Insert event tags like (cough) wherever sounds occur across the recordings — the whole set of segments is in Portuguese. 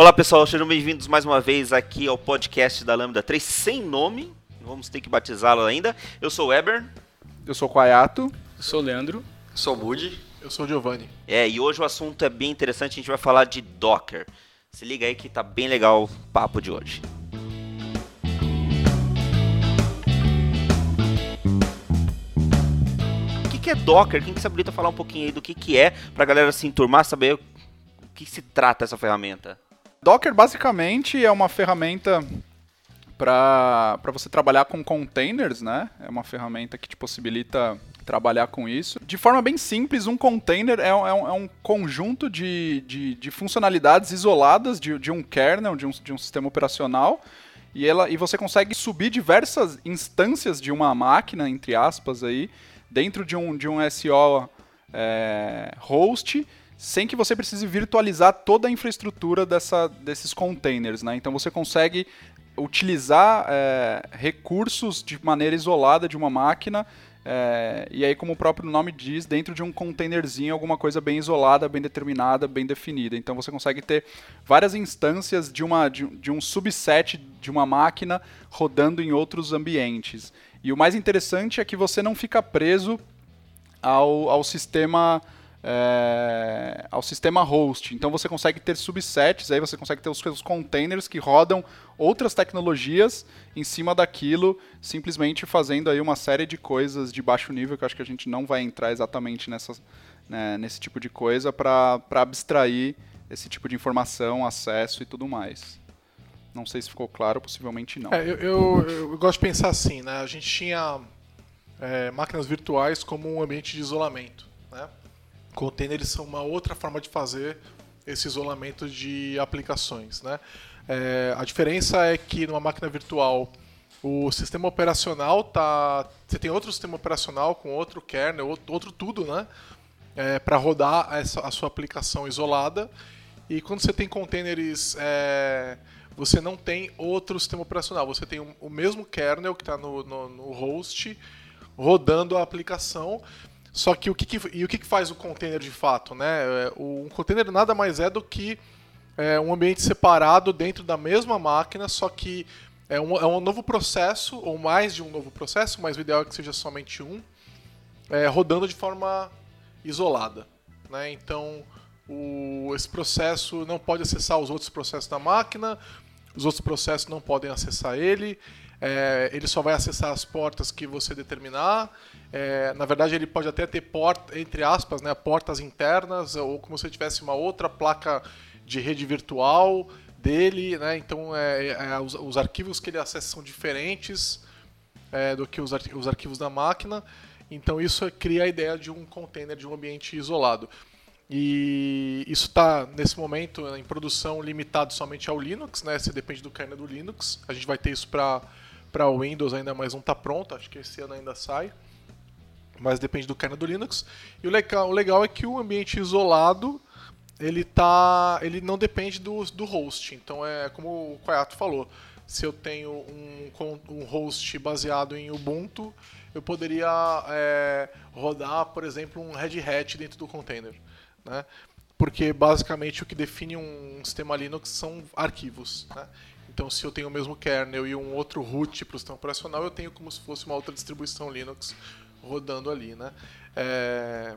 Olá pessoal, sejam bem-vindos mais uma vez aqui ao podcast da Lambda 3 sem nome. Vamos ter que batizá-lo ainda. Eu sou o Weber. Eu sou o Quaiato. Eu sou o Leandro. Eu sou o Budi. Eu sou o Giovanni. É, e hoje o assunto é bem interessante, a gente vai falar de Docker. Se liga aí que tá bem legal o papo de hoje. O que, que é Docker? Quem que se habilita a falar um pouquinho aí do que, que é, pra galera se enturmar, saber o que se trata essa ferramenta? Docker basicamente é uma ferramenta para você trabalhar com containers, né? É uma ferramenta que te possibilita trabalhar com isso. De forma bem simples, um container é um, é um, é um conjunto de, de, de, funcionalidades isoladas de, de um kernel, de um, de um sistema operacional, e, ela, e você consegue subir diversas instâncias de uma máquina, entre aspas, aí, dentro de um, de um SO é, host, sem que você precise virtualizar toda a infraestrutura dessa, desses containers. Né? Então você consegue utilizar é, recursos de maneira isolada de uma máquina. É, e aí, como o próprio nome diz, dentro de um containerzinho, alguma coisa bem isolada, bem determinada, bem definida. Então você consegue ter várias instâncias de, uma, de, de um subset de uma máquina rodando em outros ambientes. E o mais interessante é que você não fica preso ao, ao sistema é, ao sistema host. Então você consegue ter subsets, aí você consegue ter os seus containers que rodam outras tecnologias em cima daquilo, simplesmente fazendo aí uma série de coisas de baixo nível que eu acho que a gente não vai entrar exatamente nessa, né, nesse tipo de coisa para abstrair esse tipo de informação, acesso e tudo mais. Não sei se ficou claro, possivelmente não. É, eu, eu, eu, gosto de pensar assim, né? A gente tinha é, máquinas virtuais como um ambiente de isolamento, né? Containers são uma outra forma de fazer esse isolamento de aplicações. Né? É, a diferença é que numa máquina virtual o sistema operacional tá. Você tem outro sistema operacional com outro kernel, outro, tudo, né? É, para rodar essa, a sua aplicação isolada. E quando você tem containers, é, você não tem outro sistema operacional. Você tem o, o mesmo kernel que está no, no, no host rodando a aplicação só que o que, que e o que, que, faz o container de fato, né? É, um container nada mais é do que é, um ambiente separado dentro da mesma máquina, só que é um, é um, novo processo, ou mais de um novo processo, mas o ideal é que seja somente um, é, rodando de forma isolada. Né? Então, o, esse processo não pode acessar os outros processos da máquina, os outros processos não podem acessar ele, é, ele só vai acessar as portas que você determinar. É, na verdade, ele pode até ter porta, entre aspas, né, portas internas, ou como se tivesse uma outra placa de rede virtual dele. Né, então, é, é os, os, arquivos que ele acessa são diferentes é, do que os, arqu os arquivos da máquina. Então, isso cria a ideia de um container, de um ambiente isolado. E isso está, nesse momento, em produção limitado somente ao Linux, né? Você depende do kernel do Linux. A gente vai ter isso para para Windows ainda mais não está pronto, acho que esse ano ainda sai. Mas depende do kernel do Linux. E o legal, o legal é que o ambiente isolado ele tá, ele não depende do, do host. Então é como o Quayato falou. Se eu tenho um, um host baseado em Ubuntu, eu poderia é, rodar, por exemplo, um Red Hat dentro do container. Né? Porque basicamente o que define um sistema Linux são arquivos. Né? Então, se eu tenho o mesmo kernel e um outro root para o sistema operacional, eu tenho como se fosse uma outra distribuição Linux rodando ali, né? É...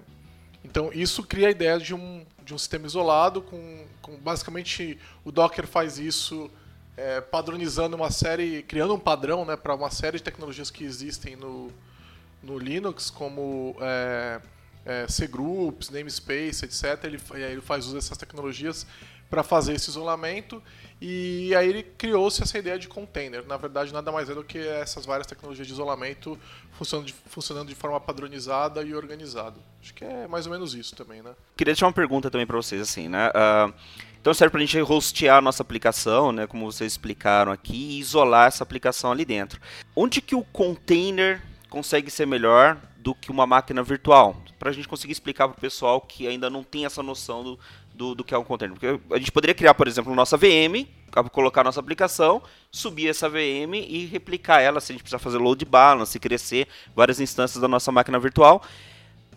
Então, isso cria a ideia de um, de um sistema isolado, com, com basicamente o Docker faz isso é, padronizando uma série, criando um padrão né, para uma série de tecnologias que existem no, no Linux, como é, é, cgroups, namespace, etc. Ele, ele faz uso dessas tecnologias para fazer esse isolamento e aí ele criou-se essa ideia de container. Na verdade, nada mais é do que essas várias tecnologias de isolamento funcionando de, funcionando de forma padronizada e organizada. Acho que é mais ou menos isso também, né? Queria deixar uma pergunta também para vocês, assim, né? Uh, então serve para a gente hostear a nossa aplicação, né? Como vocês explicaram aqui, e isolar essa aplicação ali dentro. Onde que o container consegue ser melhor do que uma máquina virtual? Para a gente conseguir explicar para o pessoal que ainda não tem essa noção do, do, do que é um container. Porque a gente poderia criar, por exemplo, nossa VM, colocar nossa aplicação, subir essa VM e replicar ela se a gente precisar fazer load balance, crescer várias instâncias da nossa máquina virtual.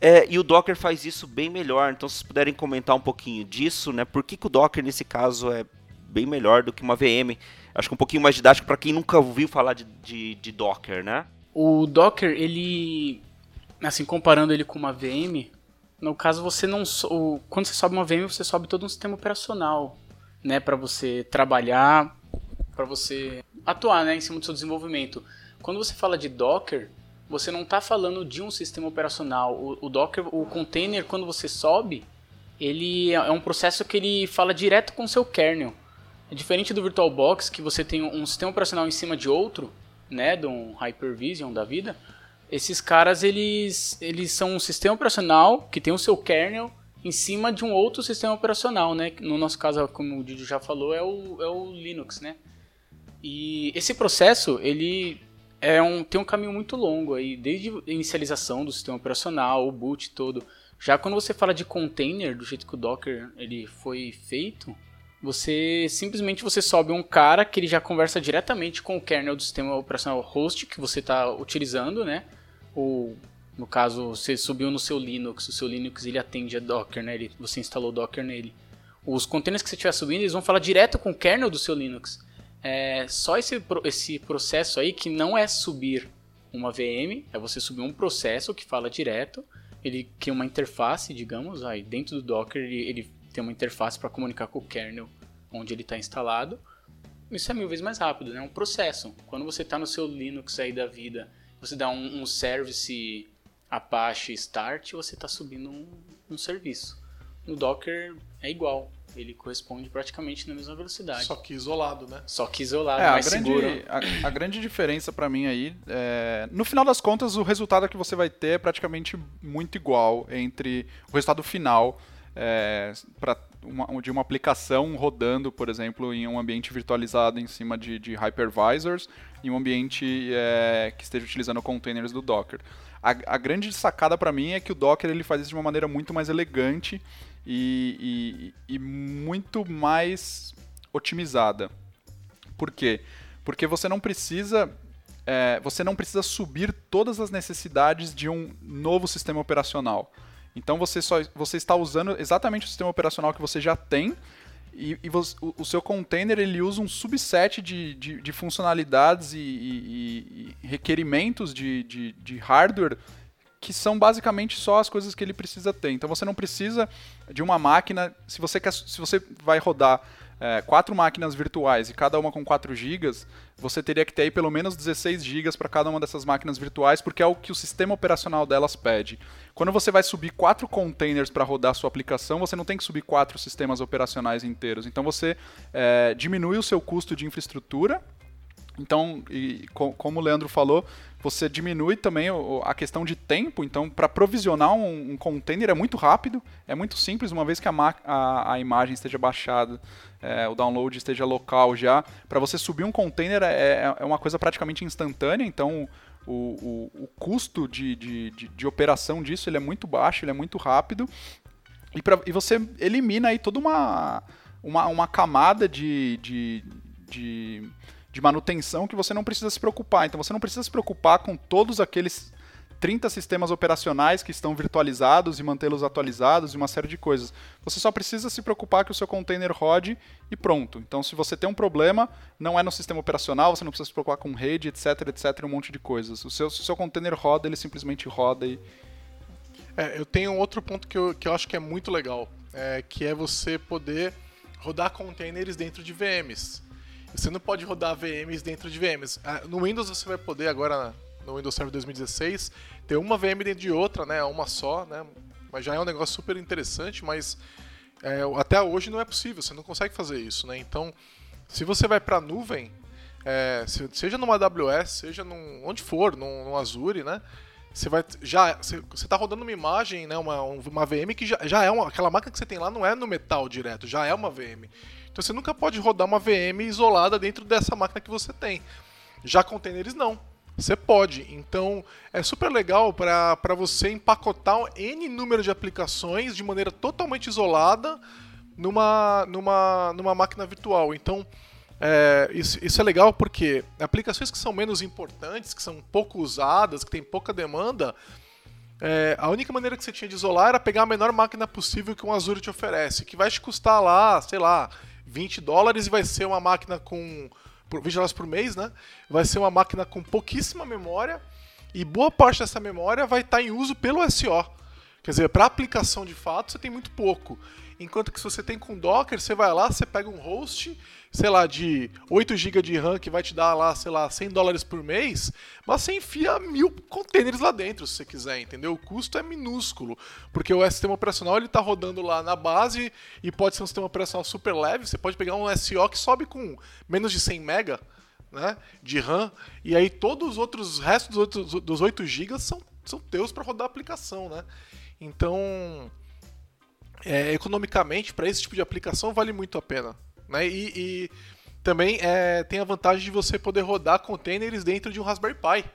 É, e o Docker faz isso bem melhor. Então, se vocês puderem comentar um pouquinho disso, né? Por que, que o Docker, nesse caso, é bem melhor do que uma VM. Acho que um pouquinho mais didático para quem nunca ouviu falar de, de, de, Docker, né? O Docker, ele, assim, comparando ele com uma VM, no caso você não, quando você sobe uma VM, você sobe todo um sistema operacional, né, para você trabalhar, para você atuar, né, em cima do seu desenvolvimento. Quando você fala de Docker, você não está falando de um sistema operacional. O, o, Docker, o container, quando você sobe, ele é um processo que ele fala direto com o seu kernel. É diferente do VirtualBox, que você tem um sistema operacional em cima de outro, né, de um Hypervision da vida. Esses caras, eles, eles são um sistema operacional que tem o seu kernel em cima de um outro sistema operacional, né? No nosso caso, como o Didi já falou, é o, é o Linux, né? E esse processo, ele é um, tem um caminho muito longo aí, desde a inicialização do sistema operacional, o boot todo. Já quando você fala de container, do jeito que o Docker ele foi feito, você simplesmente você sobe um cara que ele já conversa diretamente com o kernel do sistema operacional host que você está utilizando, né? Ou no caso você subiu no seu Linux, o seu Linux ele atende a Docker, né? Ele, você instalou Docker nele. Os containers que você estiver subindo, eles vão falar direto com o kernel do seu Linux. É só esse, esse processo aí que não é subir uma VM, é você subir um processo que fala direto. Ele cria uma interface, digamos, aí dentro do Docker ele, ele tem uma interface para comunicar com o kernel onde ele está instalado. Isso é mil vezes mais rápido, né? É um processo. Quando você está no seu Linux aí da vida, você dá um, um service Apache Start, você está subindo um, um serviço. No Docker é igual ele corresponde praticamente na mesma velocidade. Só que isolado, né? Só que isolado, é, mais a grande, seguro. A, a grande diferença para mim aí, é, no final das contas, o resultado que você vai ter é praticamente muito igual entre o resultado final é, uma, de uma aplicação rodando, por exemplo, em um ambiente virtualizado em cima de, de hypervisors e um ambiente é, que esteja utilizando containers do Docker. A, a grande sacada para mim é que o Docker ele faz isso de uma maneira muito mais elegante e, e, e muito mais otimizada. Por quê? Porque você não precisa é, você não precisa subir todas as necessidades de um novo sistema operacional. Então você, só, você está usando exatamente o sistema operacional que você já tem e, e você, o, o, seu container ele usa um subset de, de, de funcionalidades e, e, e requerimentos de, de, hardware que são basicamente só as coisas que ele precisa ter. Então você não precisa de uma máquina. Se você quer, se você vai rodar é, quatro máquinas virtuais e cada uma com 4 GB, você teria que ter aí pelo menos 16 GB para cada uma dessas máquinas virtuais, porque é o que o sistema operacional delas pede. Quando você vai subir quatro containers para rodar sua aplicação, você não tem que subir quatro sistemas operacionais inteiros. Então você é, diminui o seu custo de infraestrutura. Então, e, como o Leandro falou, você diminui também a questão de tempo. Então, para provisionar um, um, container é muito rápido, é muito simples, uma vez que a, a, a imagem esteja baixada, é, o download esteja local já. Para você subir um container é, é, é uma coisa praticamente instantânea, então o, o, o custo de, de, de, de, operação disso ele é muito baixo, ele é muito rápido. E, pra, e você elimina aí toda uma, uma, uma camada de, de, de manutenção que você não precisa se preocupar. Então você não precisa se preocupar com todos aqueles 30 sistemas operacionais que estão virtualizados e mantê-los atualizados e uma série de coisas. Você só precisa se preocupar que o seu container rode e pronto. Então, se você tem um problema, não é no sistema operacional, você não precisa se preocupar com rede, etc, etc, um monte de coisas. O seu, se o seu container roda, ele simplesmente roda e... É, eu tenho outro ponto que eu, que eu acho que é muito legal, é, que é você poder rodar containers dentro de VMs. Você não pode rodar VMs dentro de VMs. Ah, no Windows você vai poder agora no Windows Server 2016 ter uma VM dentro de outra, né? Uma só, né? Mas já é um negócio super interessante, mas é, até hoje não é possível. Você não consegue fazer isso, né? Então, se você vai para a nuvem, é, seja numa AWS, seja num, onde for, num, num Azure, né? Você vai já você está rodando uma imagem, né, uma, uma VM que já, já é uma, aquela máquina que você tem lá não é no metal direto, já é uma VM. Então você nunca pode rodar uma VM isolada dentro dessa máquina que você tem. Já containers não. Você pode. Então é super legal para você empacotar N número de aplicações de maneira totalmente isolada numa, numa, numa máquina virtual. Então é, isso, isso, é legal porque aplicações que são menos importantes, que são pouco usadas, que têm pouca demanda, é, a única maneira que você tinha de isolar era pegar a menor máquina possível que um Azure te oferece, que vai te custar lá, sei lá, 20 dólares e vai ser uma máquina com. Por 20 dólares por mês, né? Vai ser uma máquina com pouquíssima memória e boa parte dessa memória vai estar em uso pelo SO. Quer dizer, para aplicação de fato, você tem muito pouco. Enquanto que se você tem com Docker, você vai lá, você pega um host, sei lá, de 8 GB de RAM que vai te dar lá, sei lá, 100 dólares por mês, mas você enfia mil containers lá dentro, se você quiser, entendeu? O custo é minúsculo, porque o sistema operacional ele está rodando lá na base e pode ser um sistema operacional super leve, você pode pegar um SO que sobe com menos de 100 MB, né, de RAM, e aí todos os outros restos dos, outros, dos 8 GB são, são teus para rodar a aplicação, né? Então, é, economicamente, para esse tipo de aplicação, vale muito a pena. Né? E, e também é, tem a vantagem de você poder rodar containers dentro de um Raspberry Pi.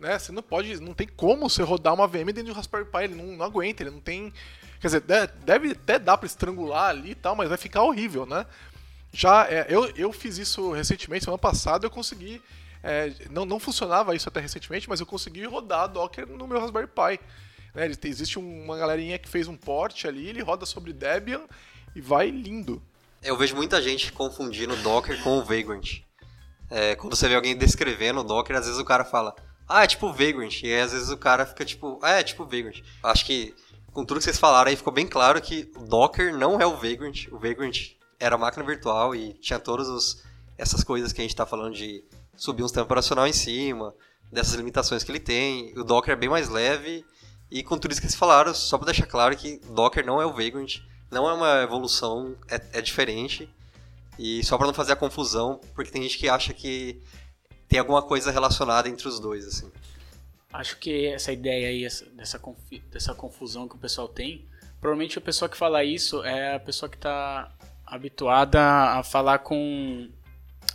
Né? Você não pode, não tem como você rodar uma VM dentro de um Raspberry Pi, ele não, não aguenta, ele não tem. Quer dizer, deve até dar para estrangular ali e tal, mas vai ficar horrível, né? Já é, eu, eu fiz isso recentemente, semana passada, eu consegui. É, não, não funcionava isso até recentemente, mas eu consegui rodar Docker no meu Raspberry Pi. Né? Existe uma galerinha que fez um port ali, ele roda sobre Debian e vai lindo. Eu vejo muita gente confundindo Docker com o Vagrant. É, quando você vê alguém descrevendo o Docker, às vezes o cara fala, ah, é tipo Vagrant. E aí, às vezes o cara fica tipo, ah, é tipo Vagrant. Acho que com tudo que vocês falaram aí ficou bem claro que o Docker não é o Vagrant. O Vagrant era máquina virtual e tinha todas os, essas coisas que a gente está falando de subir um sistema operacional em cima, dessas limitações que ele tem. O Docker é bem mais leve e com tudo isso que vocês falaram, só para deixar claro que Docker não é o Vagrant, não é uma evolução, é, é diferente. E só para não fazer a confusão, porque tem gente que acha que tem alguma coisa relacionada entre os dois, assim. Acho que essa ideia aí, essa, dessa, dessa confusão que o pessoal tem, provavelmente a pessoa que fala isso é a pessoa que está habituada a falar com.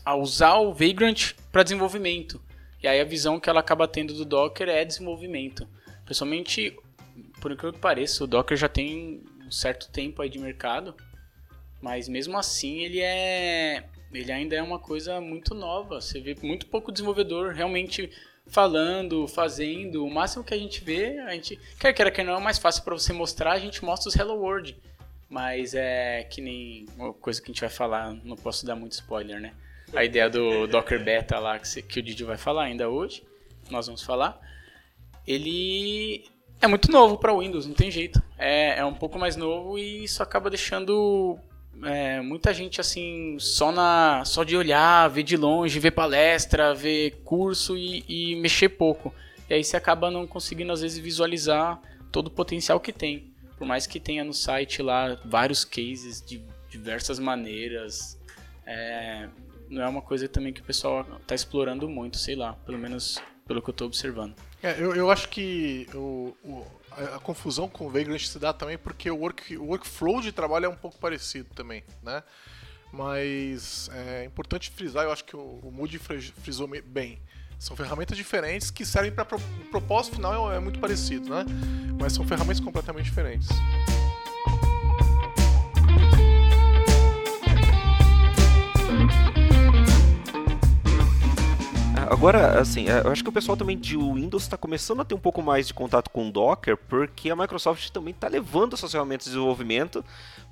a usar o Vagrant para desenvolvimento. E aí a visão que ela acaba tendo do Docker é desenvolvimento. Principalmente, por incrível que pareça, o Docker já tem um certo tempo aí de mercado, mas mesmo assim ele é ele ainda é uma coisa muito nova. Você vê muito pouco desenvolvedor realmente falando, fazendo. O máximo que a gente vê, a gente quer queira que não é mais fácil para você mostrar, a gente mostra os Hello World. Mas é que nem uma coisa que a gente vai falar, não posso dar muito spoiler, né? A ideia do Docker Beta lá que, que o Didi vai falar ainda hoje, nós vamos falar ele é muito novo para Windows, não tem jeito. É, é um pouco mais novo e isso acaba deixando é, muita gente assim só na só de olhar, ver de longe, ver palestra, ver curso e, e mexer pouco. E aí você acaba não conseguindo às vezes visualizar todo o potencial que tem. Por mais que tenha no site lá vários cases de diversas maneiras, é, não é uma coisa também que o pessoal está explorando muito, sei lá, pelo menos pelo que eu estou observando. É, eu, eu acho que o, o a, a, confusão com o Vagrant se dá também porque o, work, o workflow de trabalho é um pouco parecido também, né? Mas é importante frisar, eu acho que o, o Moody frisou bem. São ferramentas diferentes que servem para o propósito final é, é muito parecido, né? Mas são ferramentas completamente diferentes. Agora, assim, é, eu acho que o pessoal também de Windows está começando a ter um pouco mais de contato com o Docker, porque a Microsoft também está levando essas ferramentas de desenvolvimento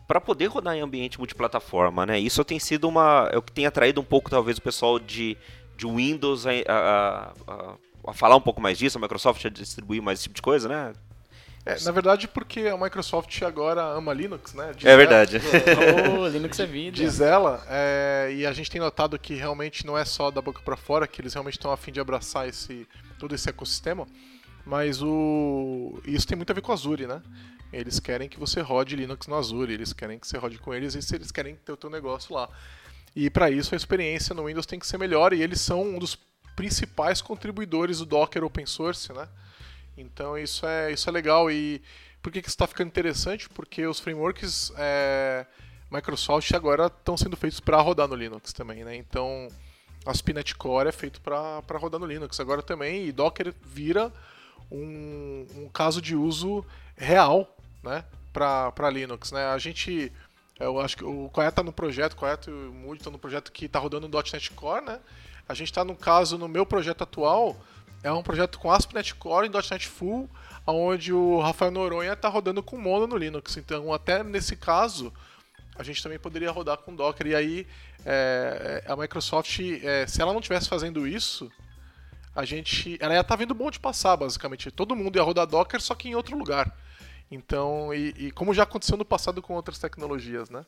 para poder rodar em ambiente multiplataforma, né? Isso tem sido uma, é o que tem atraído um pouco talvez o pessoal de, de Windows a, a, a, a falar um pouco mais disso, a Microsoft a distribuir mais esse tipo de coisa, né? É, na verdade, porque a Microsoft agora ama Linux, né? Diz é verdade. (laughs) oh, Linux é vida. Diz ela, é, e a gente tem notado que realmente não é só da boca para fora, que eles realmente estão a fim de abraçar esse, todo esse ecossistema, mas o isso tem muito a ver com o Azure, né? Eles querem que você rode Linux no Azure, eles querem que você rode com eles e eles querem ter o teu negócio lá. E para isso a experiência no Windows tem que ser melhor e eles são um dos principais contribuidores do Docker Open Source, né? Então isso é, isso é legal. E por que, que isso está ficando interessante? Porque os frameworks é, Microsoft agora estão sendo feitos para rodar no Linux também. Né? Então a Spinet Core é feito para rodar no Linux agora também. E Docker vira um, um caso de uso real né? para Linux. Né? A gente. Eu acho que o Coé está no projeto, o Coé e o Moody estão no projeto que está rodando no .NET Core, né? A gente está no caso, no meu projeto atual, é um projeto com ASP.NET Core em .NET Full, onde o Rafael Noronha está rodando com Mono no Linux. Então, até nesse caso, a gente também poderia rodar com Docker. E aí, é, a Microsoft, é, se ela não estivesse fazendo isso, a gente, ela ia estar tá vendo o bonde passar, basicamente. Todo mundo ia rodar Docker, só que em outro lugar. Então, e, e, como já aconteceu no passado com outras tecnologias, né?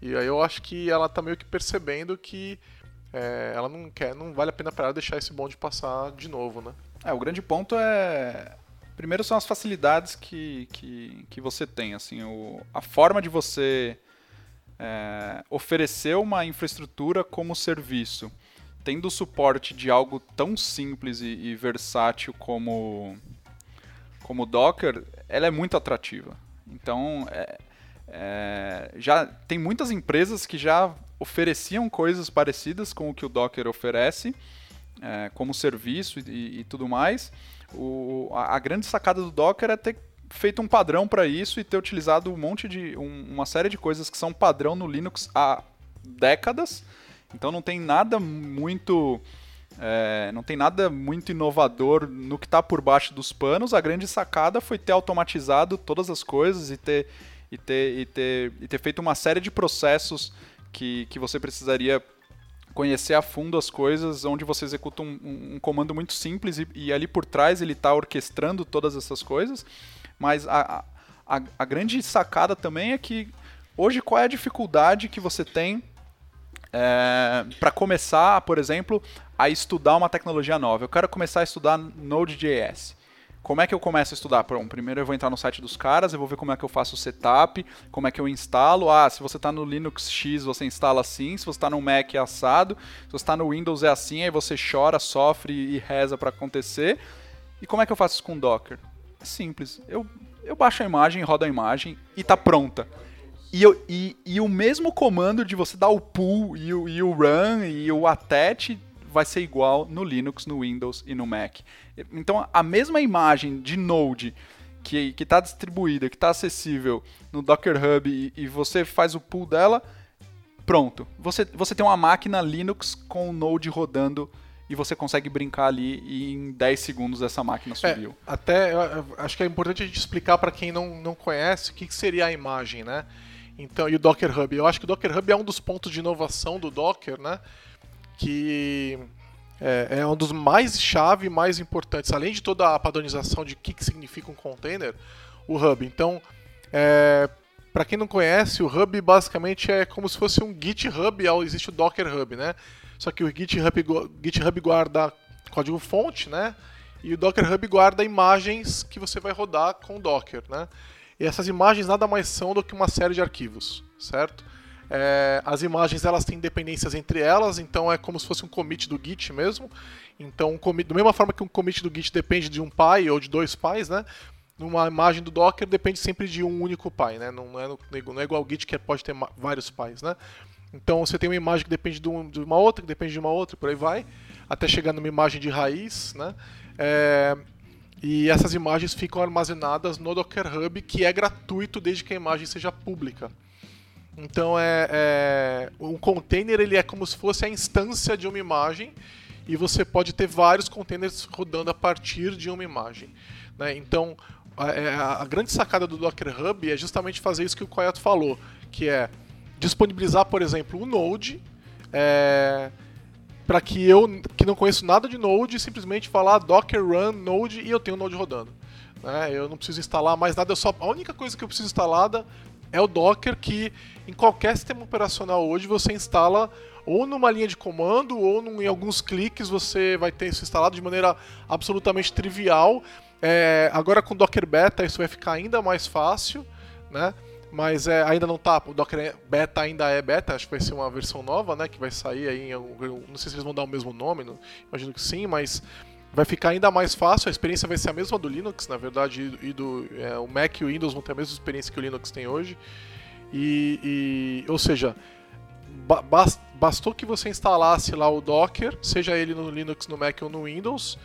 E aí eu acho que ela está meio que percebendo que é, ela não quer, não vale a pena para ela deixar esse bonde passar de novo, né? É, o grande ponto é primeiro são as facilidades que, que, que você tem, assim, o, a forma de você é, oferecer uma infraestrutura como serviço, tendo o suporte de algo tão simples e, e versátil como como Docker, ela é muito atrativa. Então, é, é, já tem muitas empresas que já ofereciam coisas parecidas com o que o Docker oferece, é, como serviço e, e tudo mais. O, a, a, grande sacada do Docker é ter feito um padrão para isso e ter utilizado um monte de um, uma série de coisas que são padrão no Linux há décadas. Então não tem nada muito é, não tem nada muito inovador no que está por baixo dos panos. A grande sacada foi ter automatizado todas as coisas e ter e ter, e ter, e ter feito uma série de processos que, que você precisaria conhecer a fundo as coisas, onde você executa um, um, um comando muito simples e, e, ali por trás ele está orquestrando todas essas coisas. Mas a, a, a grande sacada também é que hoje qual é a dificuldade que você tem é, para começar, por exemplo, a estudar uma tecnologia nova? Eu quero começar a estudar Node.js. Como é que eu começo a estudar? Bom, primeiro eu vou entrar no site dos caras, eu vou ver como é que eu faço o setup, como é que eu instalo. Ah, se você está no Linux X, você instala assim, se você está no Mac é assado, se você está no Windows é assim, aí você chora, sofre e reza para acontecer. E como é que eu faço isso com Docker? É simples. Eu, eu baixo a imagem, rodo a imagem e está pronta. E, eu, e, e, o mesmo comando de você dar o pull e o, e o run e o attach vai ser igual no Linux, no Windows e no Mac. Então a mesma imagem de Node que está distribuída, que está acessível no Docker Hub e, e, você faz o pull dela, pronto. Você, você tem uma máquina Linux com o Node rodando e você consegue brincar ali e em 10 segundos essa máquina é, subiu. É, até acho que é importante a gente explicar para quem não, não conhece o que, que seria a imagem, né? Então, e o Docker Hub. Eu acho que o Docker Hub é um dos pontos de inovação do Docker, né? Que é, é, um dos mais chave mais importantes, além de toda a padronização de o que, que significa um container, o Hub. Então, é, para quem não conhece, o Hub basicamente é como se fosse um GitHub, existe o Docker Hub, né? Só que o GitHub, GitHub guarda código fonte, né? E o Docker Hub guarda imagens que você vai rodar com o Docker, né? E essas imagens nada mais são do que uma série de arquivos, certo? É, as imagens elas têm dependências entre elas, então é como se fosse um commit do Git mesmo. Então, um commit, da mesma forma que um commit do Git depende de um pai ou de dois pais, né? Numa imagem do Docker depende sempre de um único pai, né? Não é, não é igual ao Git que pode ter vários pais, né? Então você tem uma imagem que depende de, de uma outra, que depende de uma outra, por aí vai, até chegar numa imagem de raiz, né? É, e essas imagens ficam armazenadas no Docker Hub, que é gratuito desde que a imagem seja pública. Então é, é um container ele é como se fosse a instância de uma imagem e você pode ter vários containers rodando a partir de uma imagem. Né? Então a, é, a, grande sacada do Docker Hub é justamente fazer isso que o Coyote falou, que é disponibilizar, por exemplo, o Node é, para que eu, que não conheço nada de Node, simplesmente falar Docker Run Node e eu tenho o Node rodando. Né? Eu não preciso instalar mais nada, só, a única coisa que eu preciso instalada é o Docker que em qualquer sistema operacional hoje você instala ou numa linha de comando ou num, em alguns cliques você vai ter isso instalado de maneira absolutamente trivial. É, agora com Docker Beta isso vai ficar ainda mais fácil, né? Mas é, ainda não tá. O Docker Beta ainda é beta, acho que vai ser uma versão nova, né? Que vai sair aí. Não sei se eles vão dar o mesmo nome, não, imagino que sim, mas vai ficar ainda mais fácil. A experiência vai ser a mesma do Linux, na verdade, e do é, o Mac e o Windows vão ter a mesma experiência que o Linux tem hoje. E, e ou seja, ba bastou que você instalasse lá o Docker, seja ele no Linux, no Mac ou no Windows,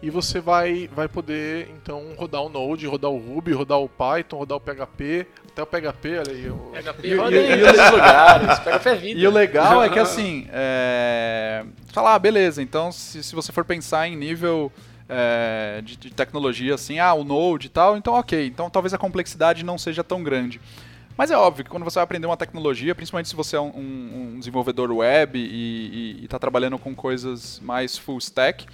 e você vai, vai poder então rodar o Node, rodar o Ruby, rodar o Python, rodar o PHP, até o PHP, olha aí. O... PHP roda em outros (laughs) lugares, PHP é vida. E o legal é que assim, é... falar, ah, beleza, então se, se você for pensar em nível é, de, de, tecnologia assim, ah, o Node e tal, então ok, então talvez a complexidade não seja tão grande. Mas é óbvio que quando você vai aprender uma tecnologia, principalmente se você é um, um, um desenvolvedor web e está trabalhando com coisas mais full stack,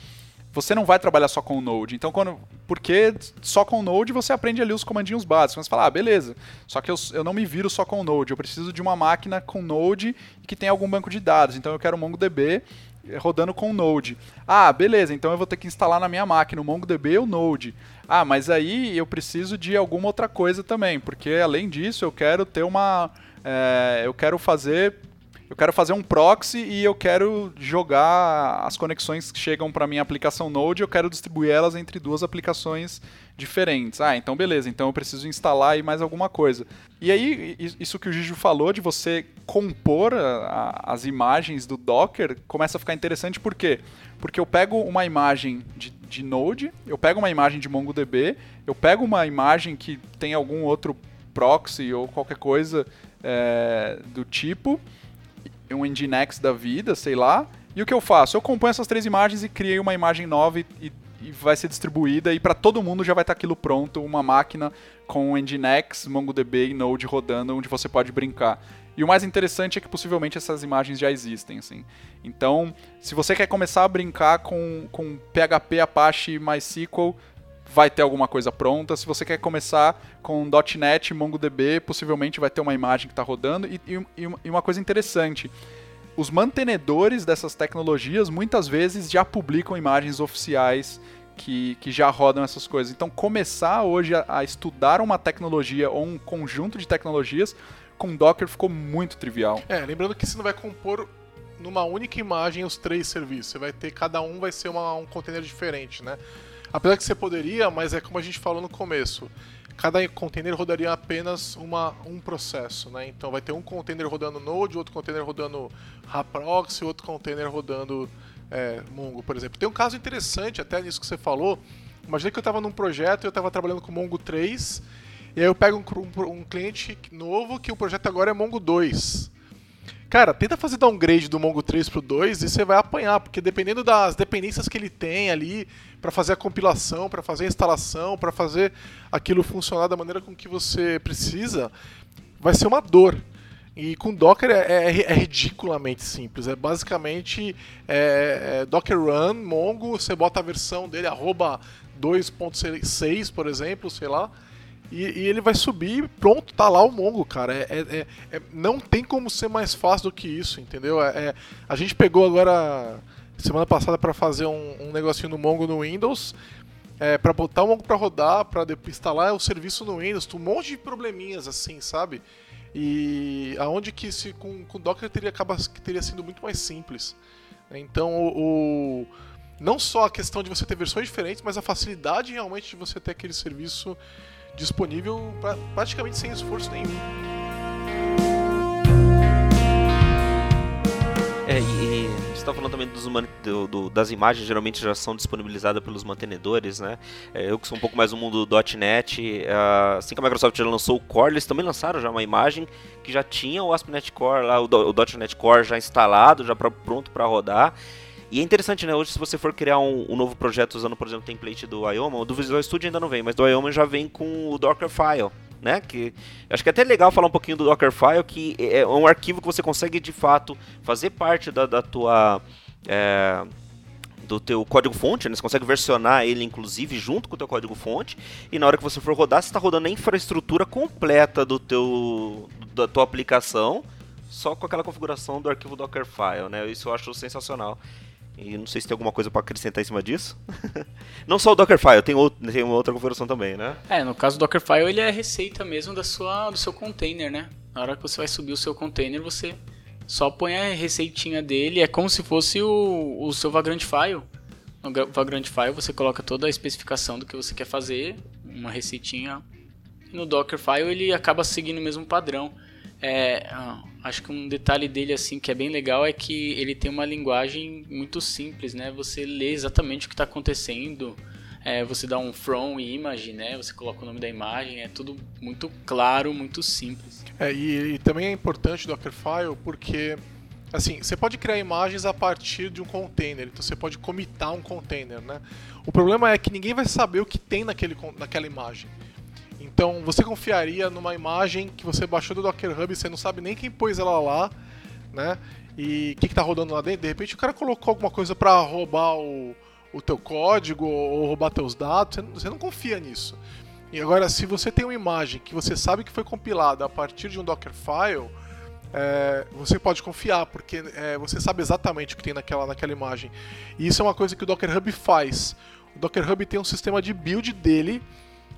você não vai trabalhar só com o Node. Então, quando, porque só com o Node você aprende ali os comandinhos básicos. Você fala, ah, beleza, só que eu, eu não me viro só com o Node, eu preciso de uma máquina com Node que tem algum banco de dados. Então, eu quero o MongoDB rodando com o Node. Ah, beleza, então eu vou ter que instalar na minha máquina o MongoDB ou o Node. Ah, mas aí eu preciso de alguma outra coisa também, porque além disso eu quero ter uma. É, eu quero fazer eu quero fazer um proxy e eu quero jogar as conexões que chegam para minha aplicação Node, eu quero distribuir elas entre duas aplicações diferentes. Ah, então beleza, então eu preciso instalar aí mais alguma coisa. E aí, isso que o Gigi falou de você compor a, a, as imagens do Docker começa a ficar interessante por quê? Porque eu pego uma imagem de, de Node, eu pego uma imagem de MongoDB, eu pego uma imagem que tem algum outro proxy ou qualquer coisa é, do tipo um Nginx da vida, sei lá. E o que eu faço? Eu componho essas três imagens e criei uma imagem nova e, e, e vai ser distribuída e para todo mundo já vai estar tá aquilo pronto, uma máquina com Nginx, MongoDB e Node rodando onde você pode brincar. E o mais interessante é que possivelmente essas imagens já existem, assim. Então, se você quer começar a brincar com, com PHP, Apache, MySQL, vai ter alguma coisa pronta. Se você quer começar com .NET, MongoDB, possivelmente vai ter uma imagem que está rodando. E, e, e uma coisa interessante, os mantenedores dessas tecnologias muitas vezes já publicam imagens oficiais que, que já rodam essas coisas. Então, começar hoje a, a, estudar uma tecnologia ou um conjunto de tecnologias com Docker ficou muito trivial. É, lembrando que você não vai compor numa única imagem os três serviços. Você vai ter, cada um vai ser uma, um container diferente, né? Apesar que você poderia, mas é como a gente falou no começo. Cada container rodaria apenas uma, um processo, né? Então vai ter um container rodando Node, outro container rodando Raproxy, outro container rodando é, Mongo, por exemplo. Tem um caso interessante até nisso que você falou. Imagina que eu estava num projeto e eu estava trabalhando com Mongo 3, e aí eu pego um, um, um cliente novo que o projeto agora é Mongo 2. Cara, tenta fazer downgrade do Mongo 3 pro 2 e você vai apanhar, porque dependendo das dependências que ele tem ali para fazer a compilação, para fazer a instalação, para fazer aquilo funcionar da maneira com que você precisa, vai ser uma dor. E com Docker é, é, é ridiculamente simples. É basicamente é, é Docker Run, Mongo, você bota a versão dele, arroba 2.6, por exemplo, sei lá, e, e, ele vai subir pronto, tá lá o Mongo, cara. É, é, é, é, não tem como ser mais fácil do que isso, entendeu? É, é a gente pegou agora, semana passada, para fazer um, um, negocinho no Mongo no Windows, é, para botar o Mongo para rodar, para instalar o serviço no Windows, um monte de probleminhas assim, sabe? E aonde que se com, com Docker teria, acaba, teria sido muito mais simples. Então o, o não só a questão de você ter versões diferentes, mas a facilidade realmente de você ter aquele serviço disponível pra, praticamente sem esforço nenhum. É, e, e você está falando também dos, do, do, das imagens, geralmente já são disponibilizadas pelos mantenedores, né? É, eu que sou um pouco mais do mundo do .NET, uh, assim que a Microsoft já lançou o Core, eles também lançaram já uma imagem que já tinha o ASP.NET Core, lá, o, o .NET Core já instalado, já pra, pronto para rodar. E é interessante, né? Hoje, se você for criar um, um, novo projeto usando, por exemplo, o template do Ioma, o do Visual Studio ainda não vem, mas do Ioma já vem com o Dockerfile. Né? Que acho que é até legal falar um pouquinho do Dockerfile, que é, é um arquivo que você consegue de fato fazer parte da, da tua é, do teu código-fonte, né? você consegue versionar ele inclusive junto com o teu código-fonte, e na hora que você for rodar, você está rodando a infraestrutura completa do teu da tua aplicação, só com aquela configuração do arquivo Dockerfile, né? Isso eu acho sensacional. E não sei se tem alguma coisa para acrescentar em cima disso. (laughs) não só o Dockerfile, tem, outro, tem uma outra configuração também, né? É, no caso do Dockerfile, ele é receita mesmo da sua, do seu container, né? Na hora que você vai subir o seu container, você só põe a receitinha dele, é como se fosse o, o seu Vagrant File. No Vagrant File você coloca toda a especificação do que você quer fazer, uma receitinha. No Dockerfile ele acaba seguindo o mesmo padrão. É, ah, acho que um detalhe dele assim que é bem legal é que ele tem uma linguagem muito simples, né? Você lê exatamente o que está acontecendo, é, você dá um from image, né? Você coloca o nome da imagem, é tudo muito claro, muito simples. É, e, e também é importante o Dockerfile porque assim, você pode criar imagens a partir de um container, então você pode comitar um container, né? O problema é que ninguém vai saber o que tem naquele, naquela imagem. Então, você confiaria numa imagem que você baixou do Docker Hub e você não sabe nem quem pôs ela lá, né? E o que, está rodando lá dentro? De repente o cara colocou alguma coisa para roubar o, o teu código ou roubar teus dados, você não, você não confia nisso. E agora, se você tem uma imagem que você sabe que foi compilada a partir de um Dockerfile, é, você pode confiar, porque é, você sabe exatamente o que tem naquela, naquela imagem. E isso é uma coisa que o Docker Hub faz. O Docker Hub tem um sistema de build dele,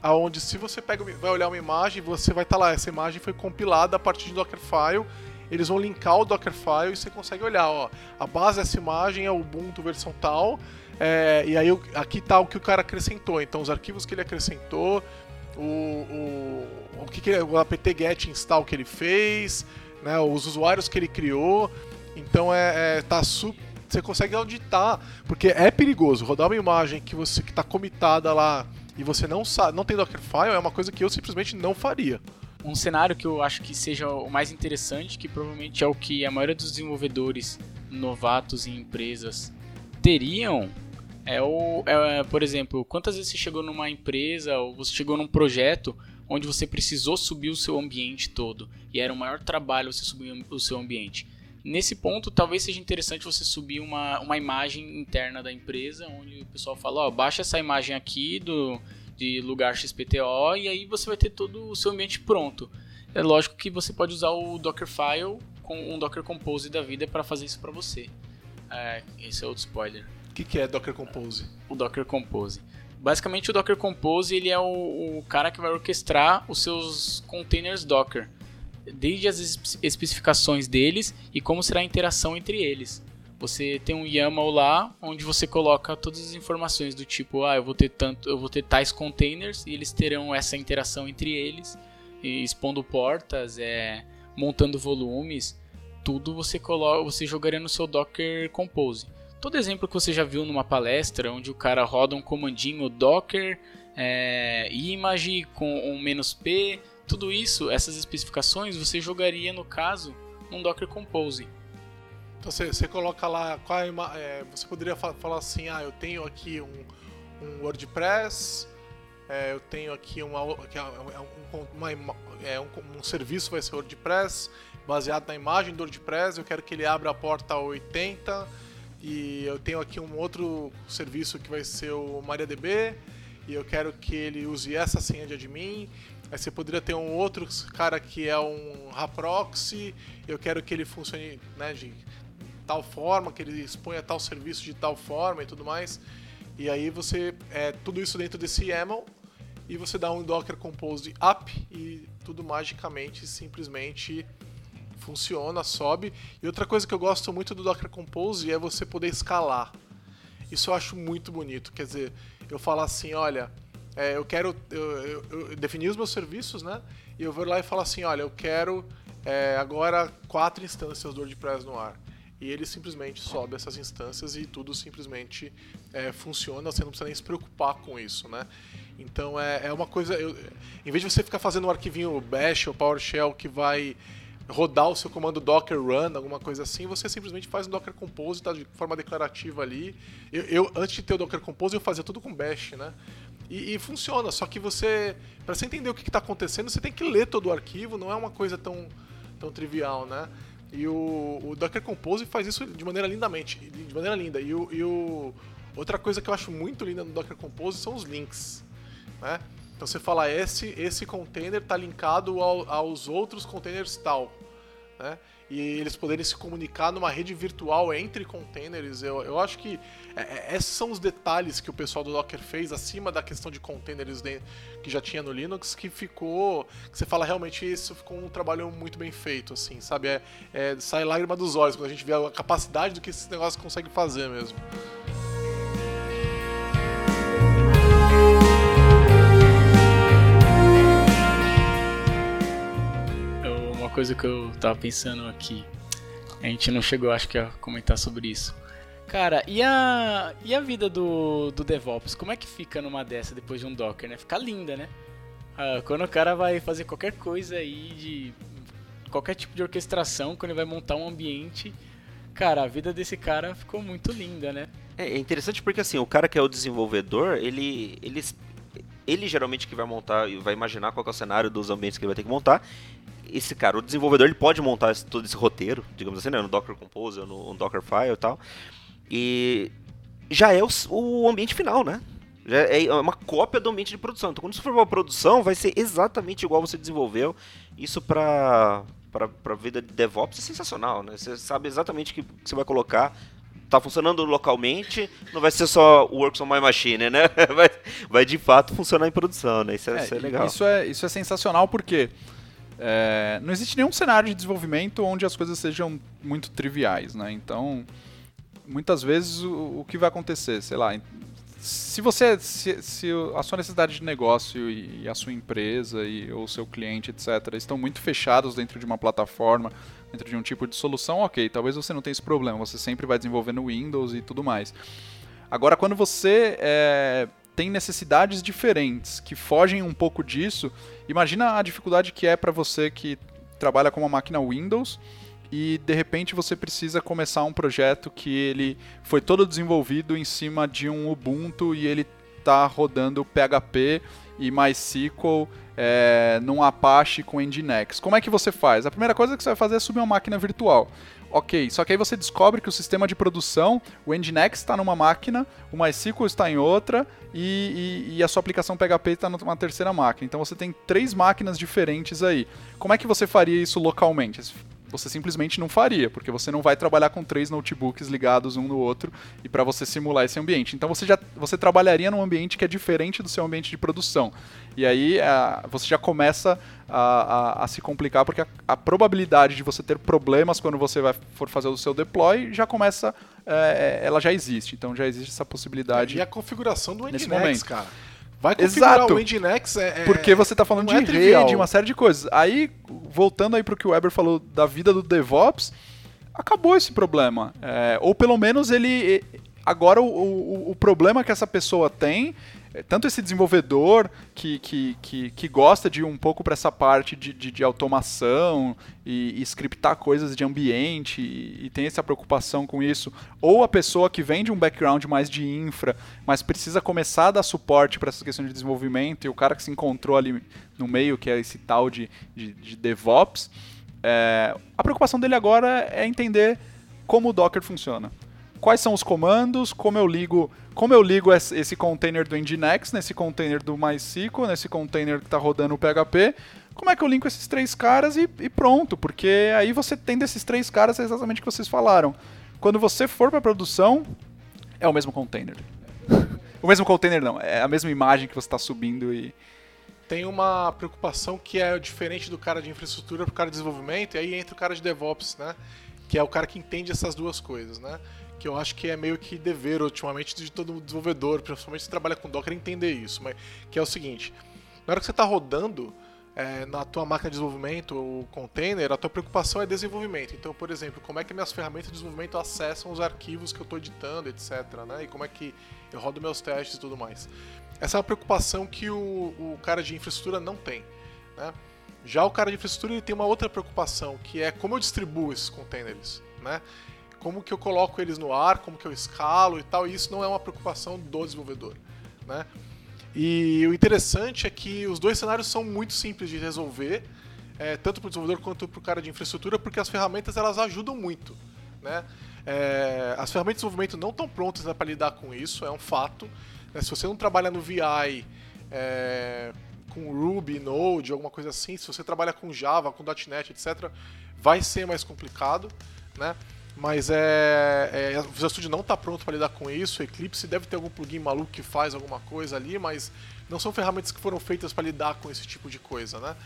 aonde se você pega, vai olhar uma imagem, você vai estar tá lá, essa imagem foi compilada a partir de Dockerfile, eles vão linkar o Dockerfile e você consegue olhar, ó, a base dessa imagem é o Ubuntu versão tal, é, e aí aqui está o que o cara acrescentou, então os arquivos que ele acrescentou, o, o, o que, que o apt-get install que ele fez, né, os usuários que ele criou. Então é, é tá você consegue auditar, porque é perigoso rodar uma imagem que você que está comitada lá e você não sabe, não tem Dockerfile é uma coisa que eu simplesmente não faria. Um cenário que eu acho que seja o mais interessante, que provavelmente é o que a maioria dos desenvolvedores novatos em empresas teriam, é o, é, por exemplo, quantas vezes você chegou numa empresa ou você chegou num projeto onde você precisou subir o seu ambiente todo e era o maior trabalho você subir o seu ambiente. Nesse ponto, talvez seja interessante você subir uma, uma imagem interna da empresa, onde o pessoal fala, ó, baixa essa imagem aqui do de lugar XPTO e aí você vai ter todo o seu ambiente pronto. É lógico que você pode usar o Dockerfile com um Docker Compose da vida para fazer isso para você. É, esse é outro spoiler. O que, que é Docker Compose? O Docker Compose. Basicamente, o Docker Compose ele é o, o cara que vai orquestrar os seus containers Docker, desde as especificações deles e como será a interação entre eles. Você tem um YAML lá onde você coloca todas as informações do tipo, ah, eu vou ter tanto, eu vou ter tais containers e eles terão essa interação entre eles, expondo portas, é, montando volumes, tudo você coloca, você jogaria no seu Docker Compose. Todo exemplo que você já viu numa palestra, onde o cara roda um comandinho Docker, é, image com um menos "-p", tudo isso, essas especificações, você jogaria no caso num Docker Compose. Então você, você coloca lá, qual é, é, você poderia falar assim, ah, eu tenho aqui um, um WordPress, é, eu tenho aqui uma, é, é uma, uma é, um, um, serviço vai ser WordPress, baseado na imagem do WordPress, eu quero que ele abra a porta 80 e eu tenho aqui um outro serviço que vai ser o MariaDB e eu quero que ele use essa senha de admin. Aí você poderia ter um outro cara que é um Raproxy, eu quero que ele funcione né, de tal forma, que ele exponha tal serviço de tal forma e tudo mais. E aí você é tudo isso dentro desse YAML e você dá um Docker Compose up e tudo magicamente simplesmente funciona, sobe. E outra coisa que eu gosto muito do Docker Compose é você poder escalar. Isso eu acho muito bonito. Quer dizer, eu falar assim, olha, é, eu quero eu, eu, eu definir os meus serviços, né? E eu vou lá e falar assim, olha, eu quero é, agora quatro instâncias do WordPress no ar e ele simplesmente sobe essas instâncias e tudo simplesmente é, funciona, você não precisa nem se preocupar com isso, né? Então é, é uma coisa. Eu, em vez de você ficar fazendo um arquivinho Bash ou PowerShell que vai rodar o seu comando Docker Run, alguma coisa assim, você simplesmente faz um Docker Compose, tá de forma declarativa ali. Eu, eu antes de ter o Docker Compose, eu fazia tudo com Bash, né? E, e funciona, só que você, para você entender o que está acontecendo, você tem que ler todo o arquivo, não é uma coisa tão, tão trivial, né? E o, o Docker Compose faz isso de maneira lindamente, de maneira linda. E o, e o outra coisa que eu acho muito linda no Docker Compose são os links, né? Então você fala esse esse container está linkado ao, aos outros containers tal, né? E eles poderem se comunicar numa rede virtual entre containers. Eu, eu acho que é, é, esses são os detalhes que o pessoal do Docker fez acima da questão de containers que já tinha no Linux, que ficou. que você fala realmente isso ficou um trabalho muito bem feito, assim, sabe? É, é, sai lágrima dos olhos quando a gente vê a capacidade do que esse negócio consegue fazer mesmo. Coisa que eu tava pensando aqui. A gente não chegou, acho que, a comentar sobre isso. Cara, e a, e a vida do, do DevOps? Como é que fica numa dessa depois de um Docker, né? Fica linda, né? Ah, quando o cara vai fazer qualquer coisa aí de qualquer tipo de orquestração, quando ele vai montar um ambiente, cara, a vida desse cara ficou muito linda, né? É, é interessante porque assim, o cara que é o desenvolvedor, ele, ele ele geralmente que vai montar e vai imaginar qual é o cenário dos ambientes que ele vai ter que montar. Esse cara, o desenvolvedor, ele pode montar esse, todo esse roteiro, digamos assim, né, no Docker Compose, no, no Dockerfile e tal. E já é o, o ambiente final, né? Já é uma cópia do ambiente de produção. Então, quando você for para produção, vai ser exatamente igual você desenvolveu. Isso para para a vida de DevOps é sensacional, né? Você sabe exatamente o que, que você vai colocar tá funcionando localmente, não vai ser só works on my machine, né? (laughs) Vai, vai de fato funcionar em produção, né? Isso é, é, isso é legal. Isso é, isso é sensacional porque é, não existe nenhum cenário de desenvolvimento onde as coisas sejam muito triviais, né? Então, muitas vezes o, o que vai acontecer, sei lá, se você se, se, a sua necessidade de negócio e a sua empresa e ou seu cliente etc estão muito fechados dentro de uma plataforma dentro de um tipo de solução ok talvez você não tenha esse problema você sempre vai desenvolver no Windows e tudo mais agora quando você é, tem necessidades diferentes que fogem um pouco disso imagina a dificuldade que é para você que trabalha com uma máquina Windows e de repente você precisa começar um projeto que ele foi todo desenvolvido em cima de um Ubuntu e ele está rodando PHP e MySQL é, num Apache com Nginx. Como é que você faz? A primeira coisa que você vai fazer é subir uma máquina virtual. Ok, só que aí você descobre que o sistema de produção, o Nginx está numa máquina, o MySQL está em outra e, e, e a sua aplicação PHP está numa terceira máquina. Então você tem três máquinas diferentes aí. Como é que você faria isso localmente? Você simplesmente não faria, porque você não vai trabalhar com três notebooks ligados um no outro e para você simular esse ambiente. Então você já você trabalharia num ambiente que é diferente do seu ambiente de produção. E aí a, você já começa a, a, a se complicar, porque a, probabilidade de você ter problemas quando você vai, for fazer o seu deploy já começa, é, ela já existe. Então já existe essa possibilidade. E a configuração do Nginx, momento. cara. Vai configurar Exato. o Nginx é, é, Porque você está falando de é rede, uma série de coisas. Aí, voltando aí para o que o Weber falou da vida do DevOps, acabou esse problema. É, ou pelo menos ele. Agora o, o, o problema que essa pessoa tem tanto esse desenvolvedor que, que, que, que gosta de um pouco para essa parte de, de, de automação e, e, scriptar coisas de ambiente e, e, tem essa preocupação com isso, ou a pessoa que vem de um background mais de infra, mas precisa começar a dar suporte para essa questão de desenvolvimento e o cara que se encontrou ali no meio, que é esse tal de, de, de DevOps, é, a preocupação dele agora é entender como o Docker funciona quais são os comandos, como eu ligo, como eu ligo esse container do Nginx nesse container do MySQL, nesse container que está rodando o PHP, como é que eu linko esses três caras e, e, pronto, porque aí você tem desses três caras é exatamente o que vocês falaram. Quando você for para produção, é o mesmo container. (laughs) o mesmo container não, é a mesma imagem que você está subindo e tem uma preocupação que é diferente do cara de infraestrutura para o cara de desenvolvimento, e aí entra o cara de DevOps, né? Que é o cara que entende essas duas coisas, né? Que eu acho que é meio que dever ultimamente de todo desenvolvedor, principalmente se trabalha com Docker, entender isso, mas que é o seguinte: na hora que você está rodando é, na tua máquina de desenvolvimento, o container, a tua preocupação é desenvolvimento. Então, por exemplo, como é que minhas ferramentas de desenvolvimento acessam os arquivos que eu estou editando, etc. Né? E como é que eu rodo meus testes e tudo mais. Essa é uma preocupação que o, o cara de infraestrutura não tem. Né? Já o cara de infraestrutura ele tem uma outra preocupação, que é como eu distribuo esses containers. Né? Como que eu coloco eles no ar, como que eu escalo e tal, e isso não é uma preocupação do desenvolvedor, né? E o interessante é que os dois cenários são muito simples de resolver, é, tanto para o desenvolvedor quanto para o cara de infraestrutura, porque as ferramentas elas ajudam muito, né? É, as ferramentas de desenvolvimento não estão prontas né, para lidar com isso, é um fato. Né? Se você não trabalha no VI é, com Ruby, Node, alguma coisa assim, se você trabalha com Java, com .NET, etc., vai ser mais complicado, né? Mas é, é, o Visual Studio não está pronto para lidar com isso. O Eclipse deve ter algum plugin maluco que faz alguma coisa ali, mas não são ferramentas que foram feitas para lidar com esse tipo de coisa, né?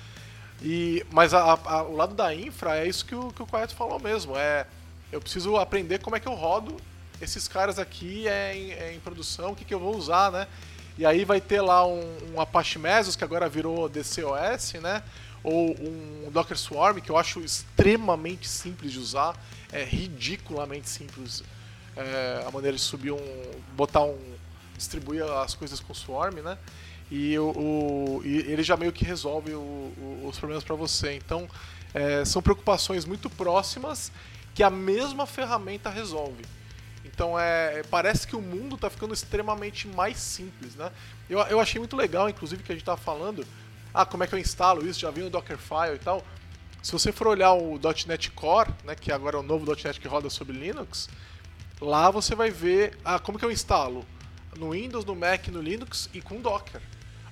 E, mas a, a, o lado da infra é isso que o, que o Quiet falou mesmo. É, eu preciso aprender como é que eu rodo esses caras aqui é em, é em produção, o que, que eu vou usar, né? E aí vai ter lá um, um Apache Mesos, que agora virou DCOS, né? Ou um Docker Swarm, que eu acho extremamente simples de usar é ridiculamente simples é, a maneira de subir um. botar um. distribuir as coisas Swarm, né? E, o, o e ele já meio que resolve o, os problemas para você. Então, é, são preocupações muito próximas que a mesma ferramenta resolve. Então é, parece que o mundo está ficando extremamente mais simples, né? Eu, eu achei muito legal, inclusive, que a gente estava falando, ah, como é que eu instalo isso? Já vi no Dockerfile e tal. Se você for olhar o .NET Core, né, que agora é o novo .NET que roda sobre Linux, lá você vai ver como que eu instalo no Windows, no Mac, no Linux e com Docker.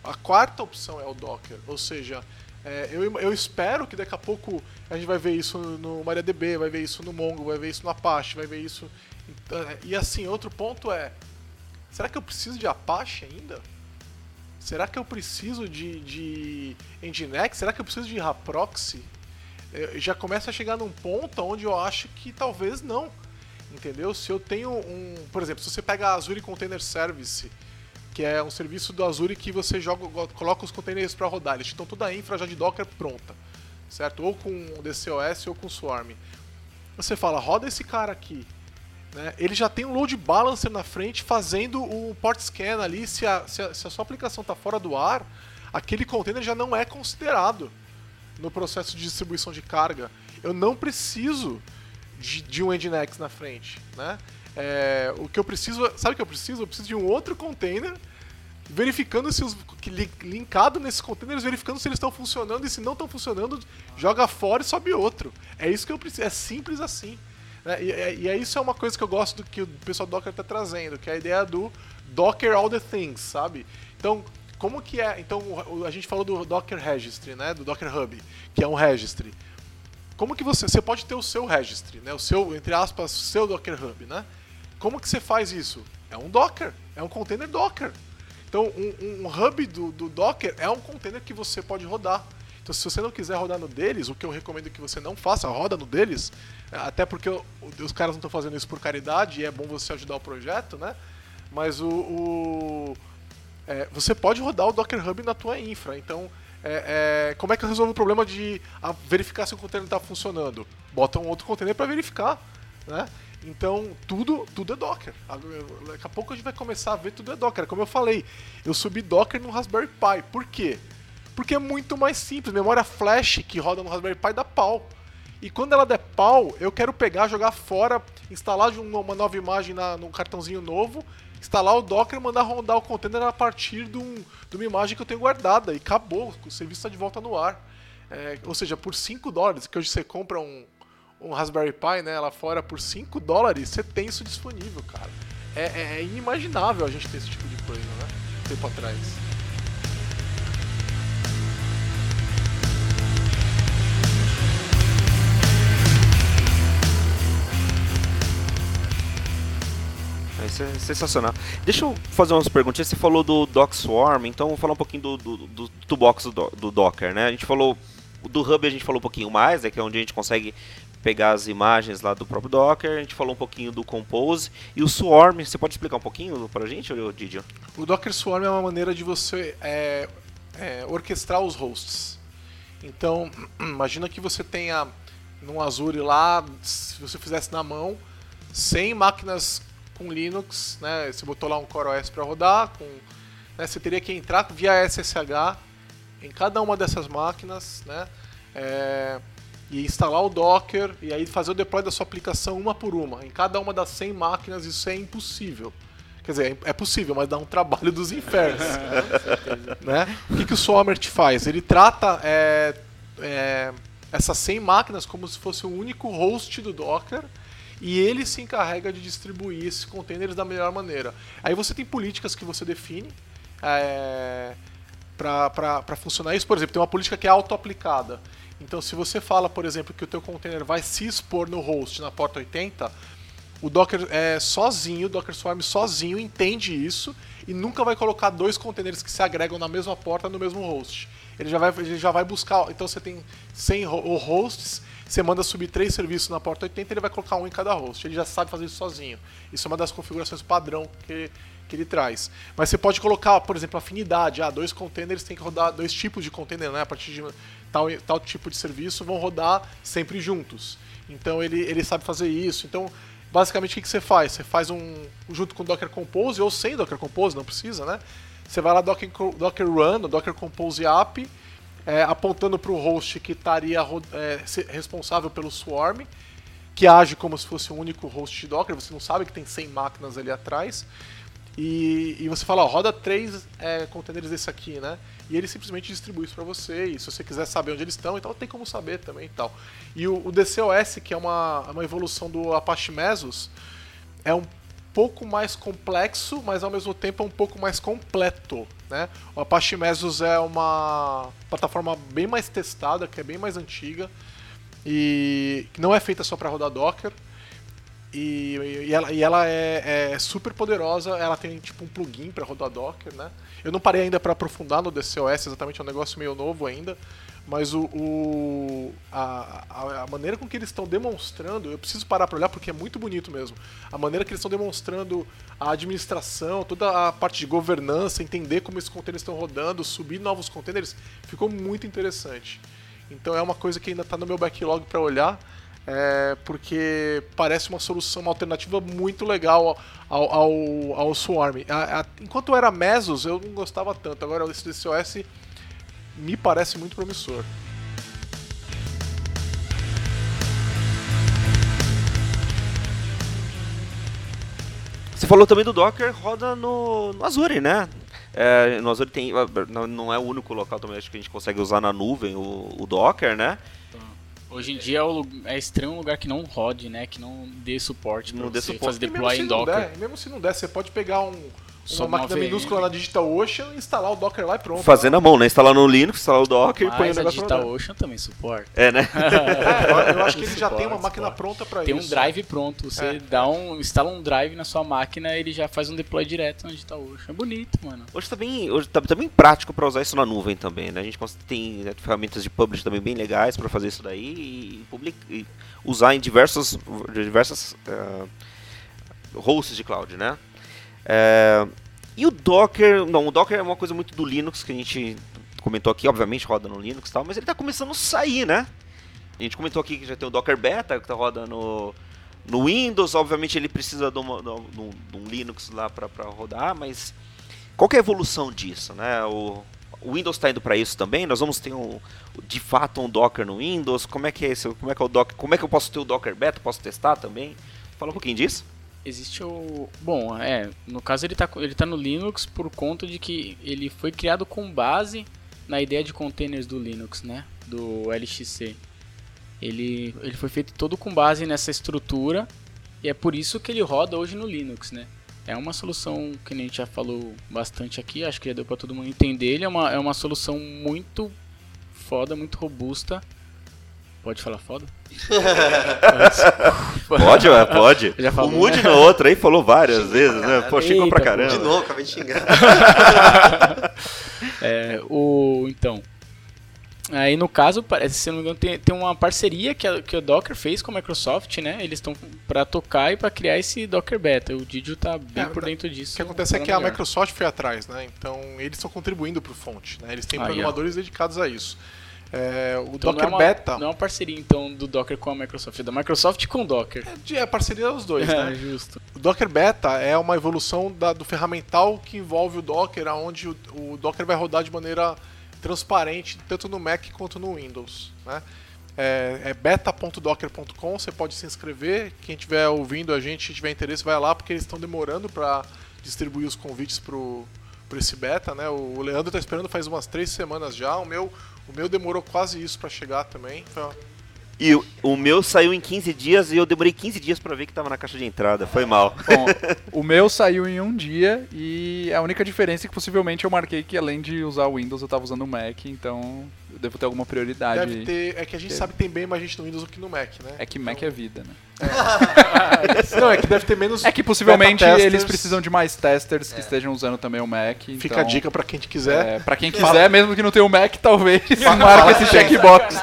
A quarta opção é o Docker, ou seja, é, eu, eu, espero que daqui a pouco a gente vai ver isso no MariaDB, vai ver isso no Mongo, vai ver isso no Apache, vai ver isso. E assim, outro ponto é: será que eu preciso de Apache ainda? Será que eu preciso de, de Nginx? Será que eu preciso de Raproxy? É, já começa a chegar num ponto onde eu acho que talvez não. Entendeu? Se eu tenho um. Por exemplo, se você pega a Azure Container Service que é um serviço do Azure que você joga, coloca os containers para rodar. Eles estão toda a infra já de Docker pronta, certo? Ou com DCOS ou com Swarm. Você fala, roda esse cara aqui. Né? Ele já tem um load balancer na frente fazendo o port scan ali. Se a, se a, se a sua aplicação está fora do ar, aquele container já não é considerado no processo de distribuição de carga. Eu não preciso de, de um Nginx na frente, né? É, o que eu preciso, sabe o que eu preciso? Eu preciso de um outro container verificando se os linkado nesses containers, verificando se eles estão funcionando e se não estão funcionando, joga fora e sobe outro. É isso que eu preciso, é simples assim. Né? E, é, e é isso é uma coisa que eu gosto do que o pessoal do Docker está trazendo, que é a ideia do Docker all the things, sabe? Então, como que é? Então, a gente falou do Docker Registry, né? Do Docker Hub, que é um registry. Como que você, você pode ter o seu registry, né? O seu, entre aspas, seu Docker Hub, né? Como que você faz isso? É um Docker, é um container Docker. Então, um, um hub do, do, Docker é um container que você pode rodar. Então, se você não quiser rodar no deles, o que eu recomendo que você não faça, roda no deles, até porque os caras não estão fazendo isso por caridade e é bom você ajudar o projeto, né? Mas o, o é, você pode rodar o Docker Hub na tua infra. Então, é, é, como é que eu resolvo o problema de verificar se o container está funcionando? Bota um outro container para verificar, né? Então, tudo, tudo é Docker. Daqui a pouco a gente vai começar a ver tudo é Docker. Como eu falei, eu subi Docker no Raspberry Pi. Por quê? Porque é muito mais simples. Memória flash que roda no Raspberry Pi dá pau. E quando ela der pau, eu quero pegar, jogar fora, instalar uma nova imagem na, num cartãozinho novo, instalar o Docker e mandar rodar o container a partir de, um, de uma imagem que eu tenho guardada. E acabou, o serviço está de volta no ar. É, ou seja, por 5 dólares, que hoje você compra um, um Raspberry Pi, né, lá fora por 5 dólares, você tem isso disponível, cara. É, é, é, inimaginável a gente ter esse tipo de coisa, né? Tempo atrás. Isso é sensacional. Deixa eu fazer umas perguntinhas. Você falou do DocSwarm, então vou falar um pouquinho do, do, do toolbox do, do Docker, né? A gente falou do Hub a gente falou um pouquinho mais, é que é onde a gente consegue pegar as imagens lá do próprio Docker, a gente falou um pouquinho do Compose e o Swarm. Você pode explicar um pouquinho para a gente, Didio? O Docker Swarm é uma maneira de você é, é, orquestrar os hosts. Então, (clears throat) imagina que você tenha num Azure lá, se você fizesse na mão, 100 máquinas com Linux, né? Você botou lá um CoreOS para rodar, com, né? você teria que entrar via SSH em cada uma dessas máquinas, né? É, e instalar o Docker e aí fazer o deploy da sua aplicação uma por uma. Em cada uma das 100 máquinas isso é impossível. Quer dizer, é possível, mas dá um trabalho dos infernos. (laughs) né? O que, que o Swarmer faz? Ele trata é, é, essas 100 máquinas como se fosse o único host do Docker e ele se encarrega de distribuir esses containers da melhor maneira. Aí você tem políticas que você define é, para funcionar isso. Por exemplo, tem uma política que é auto-aplicada. Então, se você fala, por exemplo, que o teu container vai se expor no host na porta 80, o Docker é sozinho, o Docker Swarm sozinho entende isso e nunca vai colocar dois containers que se agregam na mesma porta no mesmo host. Ele já vai, ele já vai buscar. Então você tem 100 hosts, você manda subir três serviços na porta 80, ele vai colocar um em cada host. Ele já sabe fazer isso sozinho. Isso é uma das configurações padrão que, que ele traz. Mas você pode colocar, por exemplo, afinidade. Ah, dois containers tem que rodar, dois tipos de container, né? A partir de tal, tal tipo de serviço vão rodar sempre juntos. Então ele, ele sabe fazer isso. Então, basicamente, o que, que você faz? Você faz um. junto com Docker Compose, ou sem Docker Compose, não precisa, né? Você vai lá Docker, Docker Run, Docker Compose App, é, apontando para o host que estaria é, responsável pelo Swarm que age como se fosse um único host de Docker, você não sabe que tem 100 máquinas ali atrás. E, e você fala, ó, roda três é, containers desse aqui, né? E ele simplesmente distribui isso para você. E se você quiser saber onde eles estão, então tem como saber também e tal. E o, o DCOS, que é uma, uma evolução do Apache Mesos, é um pouco mais complexo, mas ao mesmo tempo é um pouco mais completo. Né? O Apache Mesos é uma plataforma bem mais testada, que é bem mais antiga e não é feita só para rodar Docker. E, e, ela, e ela é, é, super poderosa, ela tem tipo um plugin para rodar Docker, né? Eu não parei ainda para aprofundar no DCOS, exatamente é um negócio meio novo ainda, mas o, o a, a, maneira com que eles estão demonstrando, eu preciso parar para olhar porque é muito bonito mesmo. A maneira que eles estão demonstrando a administração, toda a parte de governança, entender como esses containers estão rodando, subir novos containers, ficou muito interessante. Então é uma coisa que ainda está no meu backlog para olhar. É, porque parece uma solução, uma alternativa muito legal ao, ao, ao Swarm. A, a, enquanto era Mesos, eu não gostava tanto. Agora esse DCOS me parece muito promissor. Você falou também do Docker, roda no, no Azure, né? É, no Azure tem, não é o único local também acho que a gente consegue usar na nuvem o, o Docker, né? Hoje em dia é, o, é estranho um lugar que não rode, né? Que não dê suporte não dê suporte. fazer deploy em Docker. Der, mesmo se não der, você pode pegar um, só uma máquina minúscula na DigitalOcean, instalar o Docker lá e pronto. Fazendo a mão, né? Instalar no Linux, instalar o Docker e põe o negócio a DigitalOcean também suporta. É, né? (laughs) é, eu, acho que ele já tem uma máquina pronta para isso. Tem um drive pronto. Você é. dá um, instala um drive na sua máquina ele já faz um deploy direto na DigitalOcean. É bonito, mano. Hoje tá bem, hoje tá, tá bem prático para usar isso na nuvem também, né? A gente tem né, ferramentas de publish também bem legais para fazer isso daí e, public, e usar em diversos, diversas uh, hosts de cloud, né? É, e o Docker, não, o Docker é uma coisa muito do Linux que a gente comentou aqui, obviamente roda no Linux e tal, mas ele está começando a sair, né? A gente comentou aqui que já tem o Docker Beta que está rodando no, no Windows, obviamente ele precisa de, uma, de, um, de um, Linux lá para rodar, mas qual é a evolução disso, né? O, o Windows está indo para isso também. Nós vamos ter um, de fato um Docker no Windows. Como é que é isso? Como é que é o Docker? Como é que eu posso ter o Docker Beta? Posso testar também? Fala um pouquinho disso existe o. Bom, é. No caso ele está ele tá no Linux por conta de que ele foi criado com base na ideia de containers do Linux, né? Do LXC. Ele, ele foi feito todo com base nessa estrutura e é por isso que ele roda hoje no Linux, né? É uma solução que a gente já falou bastante aqui, acho que já deu para todo mundo entender. Ele é uma, é uma solução muito foda, muito robusta Pode falar foda? (laughs) pode, ué, pode. Já falou, o Moody né? no outro aí falou várias Xinga vezes, né? Pô, xingou pra caramba. De novo, acabei de xingar. (laughs) é, o, então, Aí no caso, se não me engano, tem, tem uma parceria que, a, que o Docker fez com a Microsoft, né? Eles estão para tocar e para criar esse Docker Beta. O Didio tá bem é, por dentro disso. O que acontece é que melhor. a Microsoft foi atrás, né? Então eles estão contribuindo para o fonte, né? Eles têm programadores dedicados a isso. É, o então Docker não é uma, Beta. Não é uma parceria então do Docker com a Microsoft, é da Microsoft com o Docker. É, é parceria dos dois, (laughs) é, né? justo. O Docker Beta é uma evolução da, do ferramental que envolve o Docker, onde o, o, Docker vai rodar de maneira transparente tanto no Mac quanto no Windows, né? É, é beta.docker.com, você pode se inscrever. Quem estiver ouvindo a gente, tiver interesse, vai lá porque eles estão demorando para distribuir os convites para esse beta, né? O Leandro está esperando faz umas três semanas já. O meu, o meu demorou quase isso para chegar também. Foi... E o, o, meu saiu em 15 dias e eu demorei 15 dias para ver que tava na caixa de entrada. Foi mal. Bom, (laughs) o meu saiu em um dia e a única diferença é que possivelmente eu marquei que além de usar o Windows eu tava usando o Mac, então eu devo ter alguma prioridade. Deve ter, é que a gente sabe que tem bem mais gente no Windows do que no Mac, né? É que Mac então... é vida, né? É. (laughs) Não, é que deve ter menos. É que possivelmente eles precisam de mais testers que é. estejam usando também o Mac. Fica então, a dica para quem quiser. É, para quem quiser, mesmo que não tenha o Mac, talvez marque esse checkbox.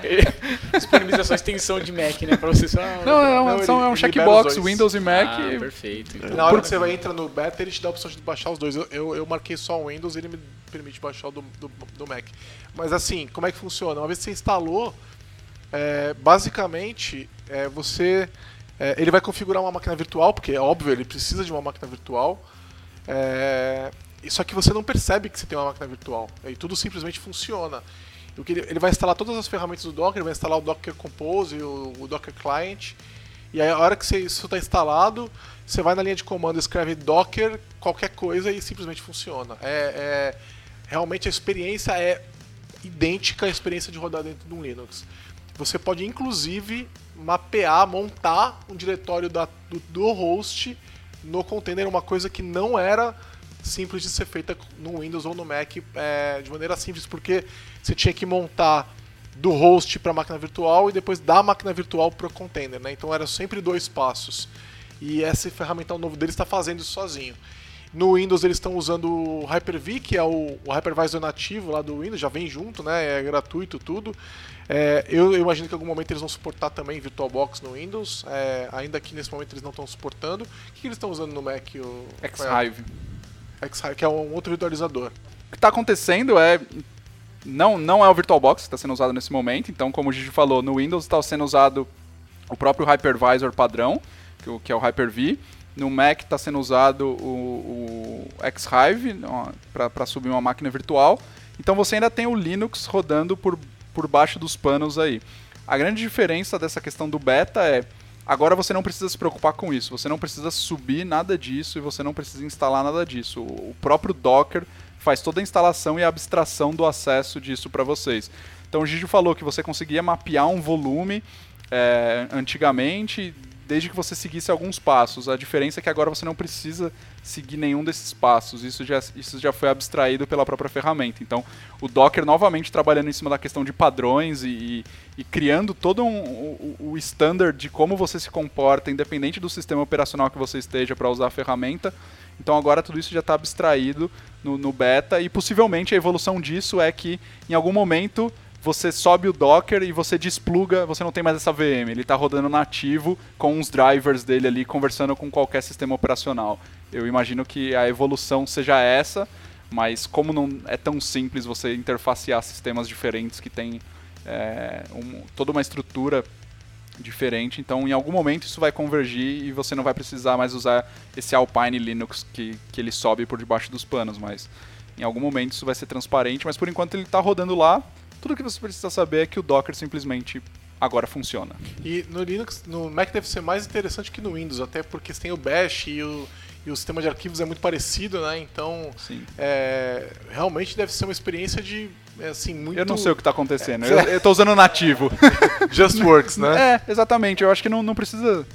(laughs) Disponibilização extensão de Mac, né? Pra você só. Não, é, uma, não, é um checkbox, Windows e Mac. Ah, perfeito. Então. Na hora que você vai entrar no beta, ele te dá a opção de baixar os dois. Eu, eu, eu marquei só o Windows e ele me permite baixar o do, do, do, Mac. Mas assim, como é que funciona? Uma vez que você instalou, é, basicamente é, você. É, ele vai configurar uma máquina virtual, porque é óbvio, ele precisa de uma máquina virtual. É, só que você não percebe que você tem uma máquina virtual. E tudo simplesmente funciona. Que ele, ele vai instalar todas as ferramentas do Docker, ele vai instalar o Docker Compose, o, o Docker Client, e aí a hora que você, isso está instalado, você vai na linha de comando, escreve Docker, qualquer coisa e simplesmente funciona. É, é realmente a experiência é idêntica à experiência de rodar dentro de um Linux. Você pode inclusive mapear, montar um diretório da, do, do host no container, uma coisa que não era simples de ser feita no Windows ou no Mac é, de maneira simples, porque você tinha que montar do host para a máquina virtual e depois da máquina virtual para o container, né? Então era sempre dois passos. E esse ferramental novo deles está fazendo isso sozinho. No Windows eles estão usando o Hyper-V, que é o, o, hypervisor nativo lá do Windows, já vem junto, né? É gratuito tudo. É, eu, eu, imagino que em algum momento eles vão suportar também VirtualBox no Windows, é, ainda que nesse momento eles não estão suportando. O que, que eles estão usando no Mac? O X-Hive. X-Hive, que é um outro virtualizador. O que está acontecendo é não, não é o VirtualBox que está sendo usado nesse momento, então como o Gigi falou, no Windows está sendo usado o próprio Hypervisor padrão, que, é o Hyper-V. No Mac está sendo usado o, o X-Hive para subir uma máquina virtual. Então você ainda tem o Linux rodando por, por baixo dos panos aí. A grande diferença dessa questão do beta é agora você não precisa se preocupar com isso. Você não precisa subir nada disso e você não precisa instalar nada disso. O próprio Docker faz toda a instalação e a abstração do acesso disso para vocês. Então o Gigi falou que você conseguia mapear um volume é, antigamente, desde que você seguisse alguns passos. A diferença é que agora você não precisa seguir nenhum desses passos. Isso já, isso já foi abstraído pela própria ferramenta. Então, o Docker novamente trabalhando em cima da questão de padrões e, e criando todo um, o, o standard de como você se comporta, independente do sistema operacional que você esteja para usar a ferramenta. Então, agora tudo isso já está abstraído no, no beta e possivelmente a evolução disso é que em algum momento você sobe o Docker e você despluga, você não tem mais essa VM, ele está rodando nativo com os drivers dele ali conversando com qualquer sistema operacional. Eu imagino que a evolução seja essa, mas como não é tão simples você interfacear sistemas diferentes que tem é, um, toda uma estrutura diferente, então em algum momento isso vai convergir e você não vai precisar mais usar esse Alpine Linux que, que ele sobe por debaixo dos panos, mas em algum momento isso vai ser transparente, mas por enquanto ele está rodando lá tudo que você precisa saber é que o Docker simplesmente agora funciona. E no Linux, no Mac deve ser mais interessante que no Windows, até porque tem o Bash e o, e o sistema de arquivos é muito parecido, né? Então, é, realmente deve ser uma experiência de é, assim muito. Eu não sei o que está acontecendo. É. Eu, eu tô usando nativo. (laughs) Just works, né? É, exatamente. Eu acho que não, não precisa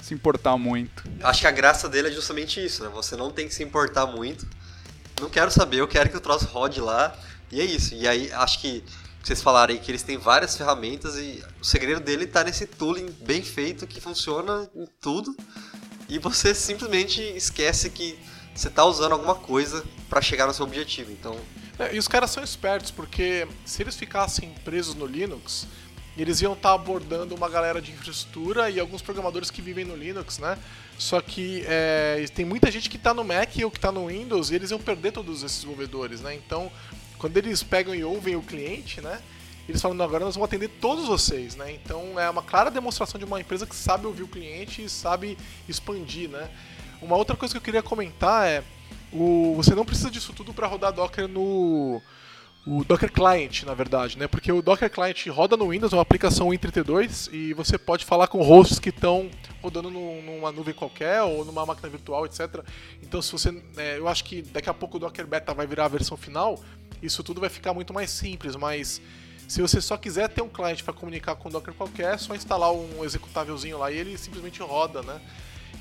se importar muito. Acho que a graça dele é justamente isso, né? Você não tem que se importar muito. Não quero saber, eu quero que o troço rode lá. E é isso. E aí acho que vocês falaram aí que eles têm várias ferramentas e o segredo dele está nesse tooling bem feito que funciona em tudo e você simplesmente esquece que você está usando alguma coisa para chegar no seu objetivo. Então, é, e os caras são espertos porque se eles ficassem presos no Linux, eles iam estar tá abordando uma galera de infraestrutura e alguns programadores que vivem no Linux, né? Só que é, tem muita gente que está no Mac ou que está no Windows e eles iam perder todos esses desenvolvedores, né? Então quando eles pegam e ouvem o cliente, né? Eles falam, agora nós vamos atender todos vocês, né? Então é uma clara demonstração de uma empresa que sabe ouvir o cliente e sabe expandir, né? Uma outra coisa que eu queria comentar é o, você não precisa disso tudo para rodar Docker no o Docker Client, na verdade, né? Porque o Docker Client roda no Windows, é uma aplicação Win32 e você pode falar com hosts que estão rodando numa nuvem qualquer ou numa máquina virtual, etc. Então, se você, é, eu acho que daqui a pouco o Docker Beta vai virar a versão final isso tudo vai ficar muito mais simples, mas se você só quiser ter um cliente para comunicar com o Docker qualquer, é só instalar um executávelzinho lá e ele simplesmente roda, né?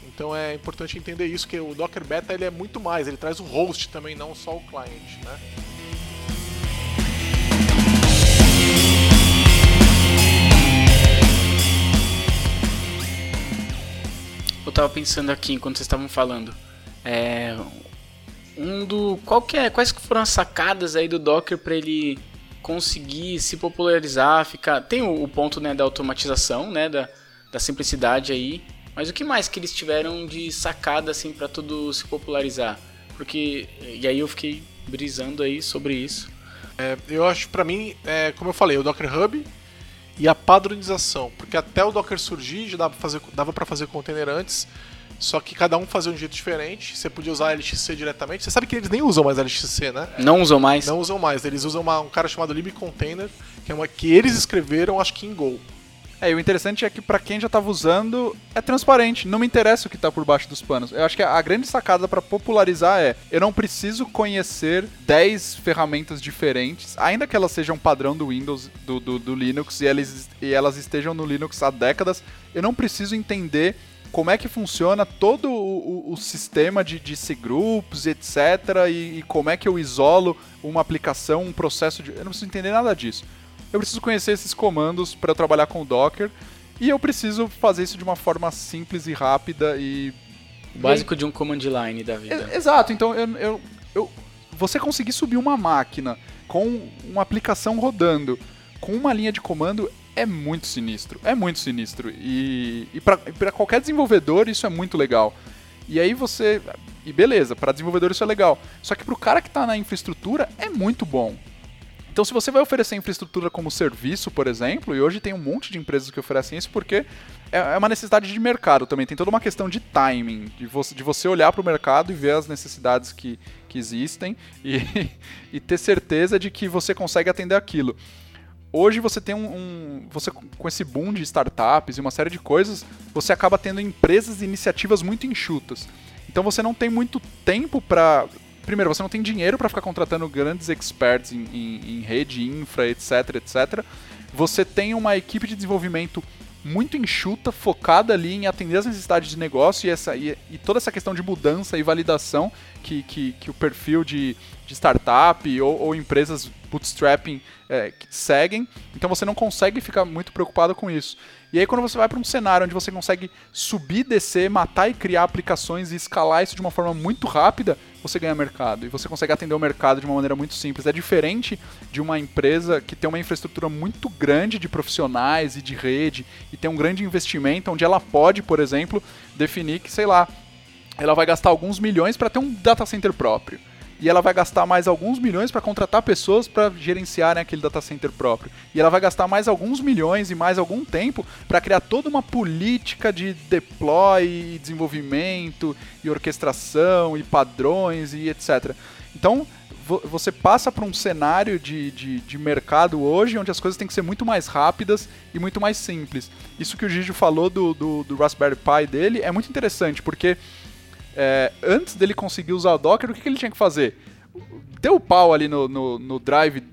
Então é importante entender isso, que o Docker Beta ele é muito mais, ele traz o host também, não só o cliente, né? Eu tava pensando aqui enquanto vocês estavam falando. É, um do qual que é, quais que foram as sacadas aí do Docker para ele conseguir se popularizar, ficar tem o, o, ponto né da automatização, né, da, da simplicidade aí, mas o que mais que eles tiveram de sacada assim para tudo se popularizar? Porque e aí eu fiquei brisando aí sobre isso. É, eu acho para mim, é, como eu falei, o Docker Hub e a padronização, porque até o Docker surgir já dava para fazer, dava fazer container antes, Só que cada um fazia um jeito diferente. Você podia usar LXC diretamente. Você sabe que eles nem usam mais LXC, né? Não usam mais? Não usam mais. Eles usam uma- um cara chamado libcontainer, que é uma que eles escreveram, acho que em Go. É, e o interessante é que pra quem já tava usando, é transparente, não me interessa o que tá por baixo dos panos. Eu acho que a grande sacada pra popularizar é, eu não preciso conhecer 10 ferramentas diferentes, ainda que elas sejam padrão do Windows, do, do, do Linux, e elas, e elas estejam no Linux há décadas, eu não preciso entender como é que funciona todo o, o- o sistema de, de cgroups, etc, e, e como é que eu isolo uma aplicação, um processo de... Eu não preciso entender nada disso. Eu preciso conhecer esses comandos para trabalhar com o Docker e eu preciso fazer isso de uma forma simples e rápida e O básico de um command line da vida. E- Exato, então eu, eu, eu- você conseguir subir uma máquina com uma aplicação rodando com uma linha de comando é muito sinistro. É muito sinistro. E, e para qualquer desenvolvedor isso é muito legal. E aí você. E beleza, para desenvolvedor isso é legal. Só que para o cara que está na infraestrutura é muito bom. Então, se você vai oferecer infraestrutura como serviço, por exemplo, e hoje tem um monte de empresas que oferecem isso porque é é uma necessidade de mercado também. Tem toda uma questão de timing, de você, de você olhar para o mercado e ver as necessidades que, que existem (laughs) e, e ter certeza de que você consegue atender aquilo. Hoje você tem um, um- você com esse boom de startups e uma série de coisas, você acaba tendo empresas e iniciativas muito enxutas. Então você não tem muito tempo para primeiro você não tem dinheiro para ficar contratando grandes experts em, em- em rede, infra, etc, etc. Você tem uma equipe de desenvolvimento muito enxuta, focada ali em atender as necessidades de negócio e, essa, e, e toda essa questão de mudança e validação que, que, que o perfil de, de startup ou, ou empresas bootstrapping é, seguem. Então você não consegue ficar muito preocupado com isso. E aí quando você vai para um cenário onde você consegue subir, descer, matar e criar aplicações e escalar isso de uma forma muito rápida, você ganha mercado. E você consegue atender o mercado de uma maneira muito simples. É diferente de uma empresa que tem uma infraestrutura muito grande de profissionais e de rede e tem um grande investimento onde ela pode, por exemplo, definir que, sei lá, ela vai gastar alguns milhões para ter um data center próprio. E ela vai gastar mais alguns milhões para contratar pessoas para gerenciarem aquele data center próprio. E ela vai gastar mais alguns milhões e mais algum tempo para criar toda uma política de deploy, desenvolvimento e orquestração e padrões e etc. Então vo- você passa para um cenário de, de, de mercado hoje onde as coisas têm que ser muito mais rápidas e muito mais simples. Isso que o Gigi falou do, do, do Raspberry Pi dele é muito interessante, porque é, antes dele conseguir usar o Docker, o que, que ele tinha que fazer? Deu o pau ali no, no, no drive,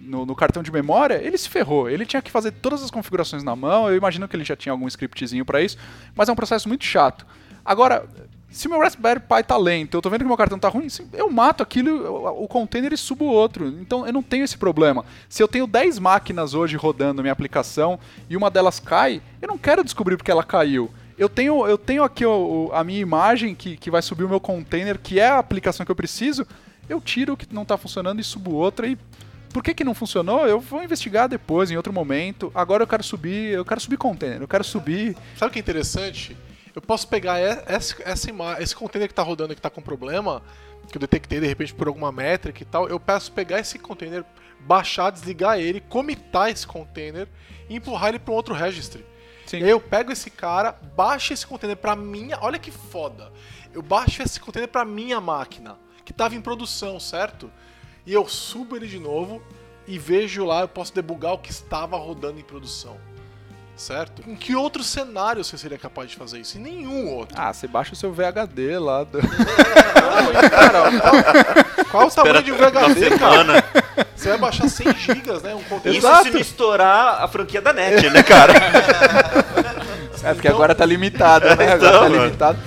no, no cartão de memória, ele se ferrou. Ele tinha que fazer todas as configurações na mão. Eu imagino que ele já tinha algum scriptzinho para isso, mas é um processo muito chato. Agora, se o meu Raspberry Pi tá lento, eu tô vendo que meu cartão tá ruim, eu mato aquilo, o container e subo outro. Então eu não tenho esse problema. Se eu tenho 10 máquinas hoje rodando minha aplicação e uma delas cai, eu não quero descobrir porque ela caiu. Eu tenho, eu tenho aqui o- a minha imagem que, que vai subir o meu container, que é a aplicação que eu preciso. Eu tiro o que não tá funcionando e subo outra e por que, que não funcionou? Eu vou investigar depois, em outro momento. Agora eu quero subir, eu quero subir container, eu quero subir. Sabe o que é interessante? Eu posso pegar essa, essa esse container que está rodando que está com problema, que eu detectei de repente por alguma métrica e tal, eu peço pegar esse container, baixar, desligar ele, comitar esse container e empurrar ele para um outro registry. Sim. Eu pego esse cara, baixo esse container para minha, olha que foda. Eu baixo esse container para minha máquina, que estava em produção, certo? E eu subo ele de novo e vejo lá, eu posso debugar o que estava rodando em produção. Certo? Em que outro cenário você seria capaz de fazer isso? Em nenhum outro. Ah, você baixa o seu VHD lá. do- (laughs) Qual o tamanho de um VHD, cara? Semana. Você vai baixar 100 GB, né? Um conteúdo. Isso se não estourar a franquia da NET, né, cara? (laughs) É, porque agora tá limitado, né? Agora Então, tá mano. limitado.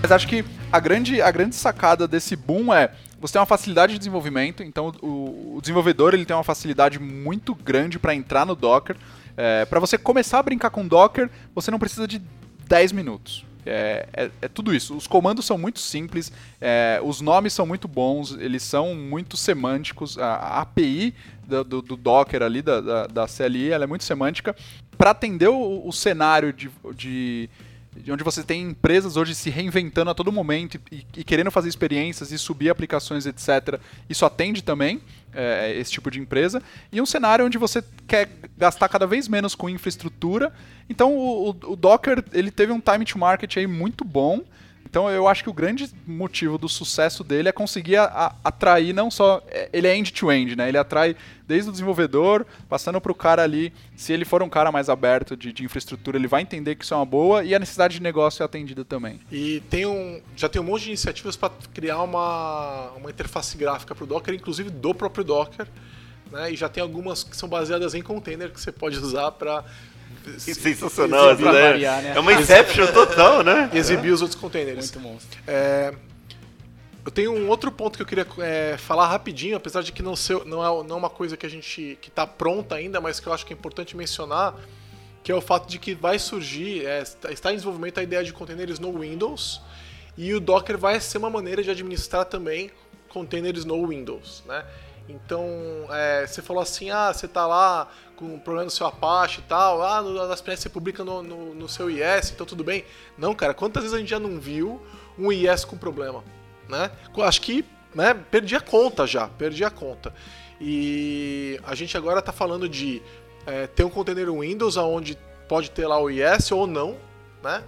Mas acho que a grande, a grande sacada desse boom é você tem uma facilidade de desenvolvimento, então o, o desenvolvedor ele tem uma facilidade muito grande para entrar no Docker. É, para você começar a brincar com Docker, você não precisa de 10 minutos. É, é- é tudo isso. Os comandos são muito simples, é, os nomes são muito bons, eles são muito semânticos. A, a API do, do- do Docker ali, da, da, da CLI, ela é muito semântica. Para atender o, o cenário de, de, onde você tem empresas hoje se reinventando a todo momento e, e querendo fazer experiências e subir aplicações, etc. Isso atende também é, esse tipo de empresa. E um cenário onde você quer gastar cada vez menos com infraestrutura. Então o, o Docker ele teve um time to market aí muito bom. Então eu acho que o grande motivo do sucesso dele é conseguir a, a, atrair não só. É, ele é end-to-end, -end, né? Ele atrai desde o desenvolvedor, passando para o cara ali. Se ele for um cara mais aberto de, de, infraestrutura, ele vai entender que isso é uma boa e a necessidade de negócio é atendida também. E tem um, já tem um monte de iniciativas para criar uma, uma interface gráfica para o Docker, inclusive do próprio Docker. Né? E já tem algumas que são baseadas em container que você pode usar para sensacional essa ideia. Variar, né? É uma Inception total, né? (laughs) Exibir os outros containers. Muito monstro. É, eu tenho um outro ponto que eu queria é, falar rapidinho, apesar de que não, ser, não, é, não é uma coisa que a gente que está pronta ainda, mas que eu acho que é importante mencionar, que é o fato de que vai surgir, é, está em desenvolvimento a ideia de containers no Windows, e o Docker vai ser uma maneira de administrar também containers no Windows, né? Então, é, você falou assim, ah, você está lá com problema no seu Apache e tal, ah, nas PNS você publica no, no, no, seu IS, então tudo bem. Não, cara, quantas vezes a gente já não viu um IS com problema, né? Acho que, né, perdi a conta já, perdi a conta. E a gente agora está falando de é, ter um container Windows onde pode ter lá o IS ou não, né?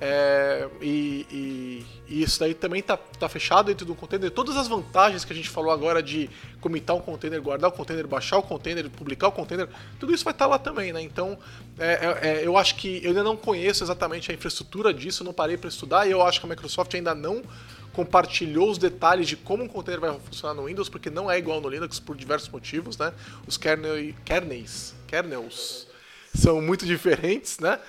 É, e, e, e, isso daí também está tá fechado dentro do container. Todas as vantagens que a gente falou agora de comitar um container, guardar o container, baixar o container, publicar o container, tudo isso vai estar tá lá também, né? Então, é, é, é, eu acho que eu ainda não conheço exatamente a infraestrutura disso, não parei para estudar e eu acho que a Microsoft ainda não compartilhou os detalhes de como um container vai funcionar no Windows, porque não é igual no Linux por diversos motivos, né? Os kernel, kernels, kernels são muito (laughs) diferentes, né?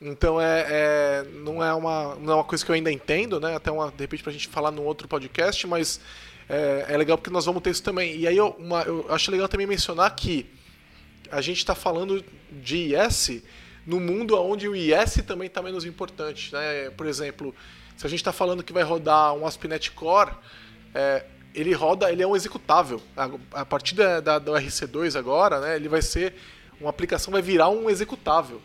Então é, é, não, é uma, não é uma coisa que eu ainda entendo, né? Até uma, de repente pra gente falar num outro podcast, mas é, é legal porque nós vamos ter isso também. E aí eu, uma, eu acho legal também mencionar que a gente está falando de IS no mundo onde o IS também está menos importante. Né? Por exemplo, se a gente está falando que vai rodar um ASP.NET Core, é, ele roda, ele é um executável. A, a partir da, da, do RC2 agora, né, ele vai ser uma aplicação vai virar um executável.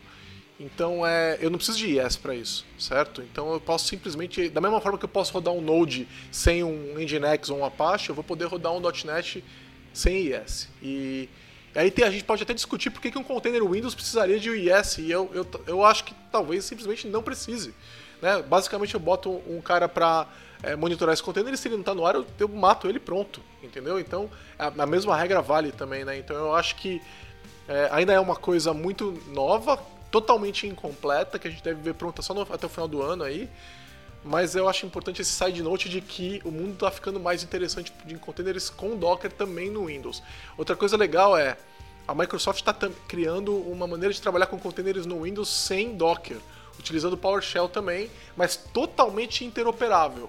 Então é, eu não preciso de IS para isso, certo? Então eu posso simplesmente, da mesma forma que eu posso rodar um Node sem um Nginx ou um Apache, eu vou poder rodar um .NET sem IS. E aí tem, a gente pode até discutir por que, que um container Windows precisaria de IS, e eu, eu, eu acho que talvez simplesmente não precise. Né? Basicamente eu boto um cara para é, monitorar esse container e se ele não está no ar, eu, eu, mato ele pronto, entendeu? Então a, a, mesma regra vale também, né? Então eu acho que é, ainda é uma coisa muito nova, totalmente incompleta, que a gente deve ver pronta só no, até o final do ano aí. Mas eu acho importante esse side note de que o mundo está ficando mais interessante de containers com Docker também no Windows. Outra coisa legal é a Microsoft está criando uma maneira de trabalhar com containers no Windows sem Docker, utilizando PowerShell também, mas totalmente interoperável.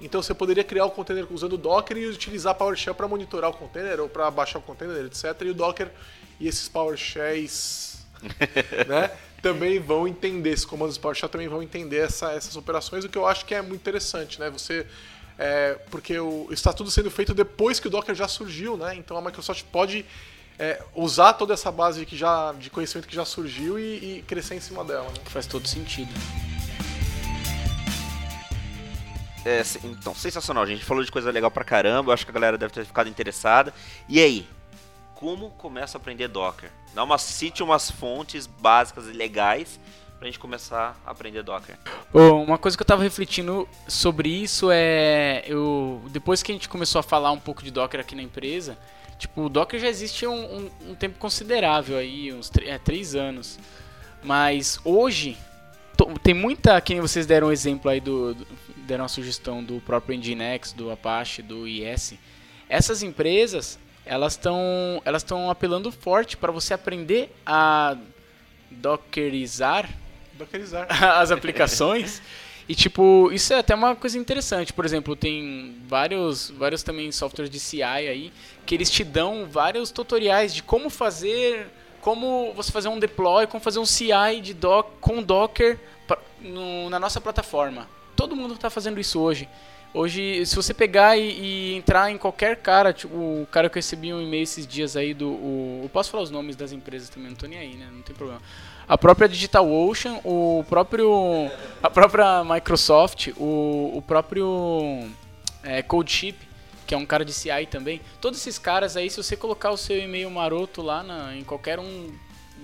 Então você poderia criar o container usando Docker e utilizar PowerShell para monitorar o container ou para baixar o container, etc. E o Docker e esses PowerShells (laughs) né? Também vão entender, esses comandos PowerShell também vão entender essa, essas operações, o que eu acho que é muito interessante, né? Você é, porque o, está tudo sendo feito depois que o Docker já surgiu, né? Então a Microsoft pode é, usar toda essa base que já, de conhecimento que já surgiu e, e crescer em cima dela. Né? Faz todo sentido. É, então, sensacional, gente. Falou de coisa legal pra caramba. Eu acho que a galera deve ter ficado interessada. E aí? Como começa a aprender Docker? Dá uma, cite umas fontes básicas e legais pra gente começar a aprender Docker. Uma coisa que eu tava refletindo sobre isso é. Eu, depois que a gente começou a falar um pouco de Docker aqui na empresa, tipo, o Docker já existe um, um, um tempo considerável aí, uns é, três anos. Mas hoje, tem muita. Quem vocês deram um exemplo aí do, do. deram uma sugestão do próprio Nginx, do Apache, do IS. Essas empresas, elas estão elas estão apelando forte para você aprender a dockerizar, dockerizar. (laughs) as aplicações. e tipo, isso é até uma coisa interessante. Por exemplo, tem vários vários também softwares de CI aí que eles te dão vários tutoriais de como fazer, como você fazer um deploy, como fazer um CI de doc, com Docker pra, no, na nossa plataforma. Todo mundo está fazendo isso hoje. Hoje, se você pegar e, e entrar em qualquer cara, tipo, o cara que eu recebi um e-mail esses dias aí do. O, eu posso falar os nomes das empresas também, não tô nem aí, né? Não tem problema. A própria DigitalOcean, o próprio. A própria Microsoft, o, o próprio é, CodeShip, que é um cara de CI também. Todos esses caras aí, se você colocar o seu e-mail maroto lá na, em qualquer um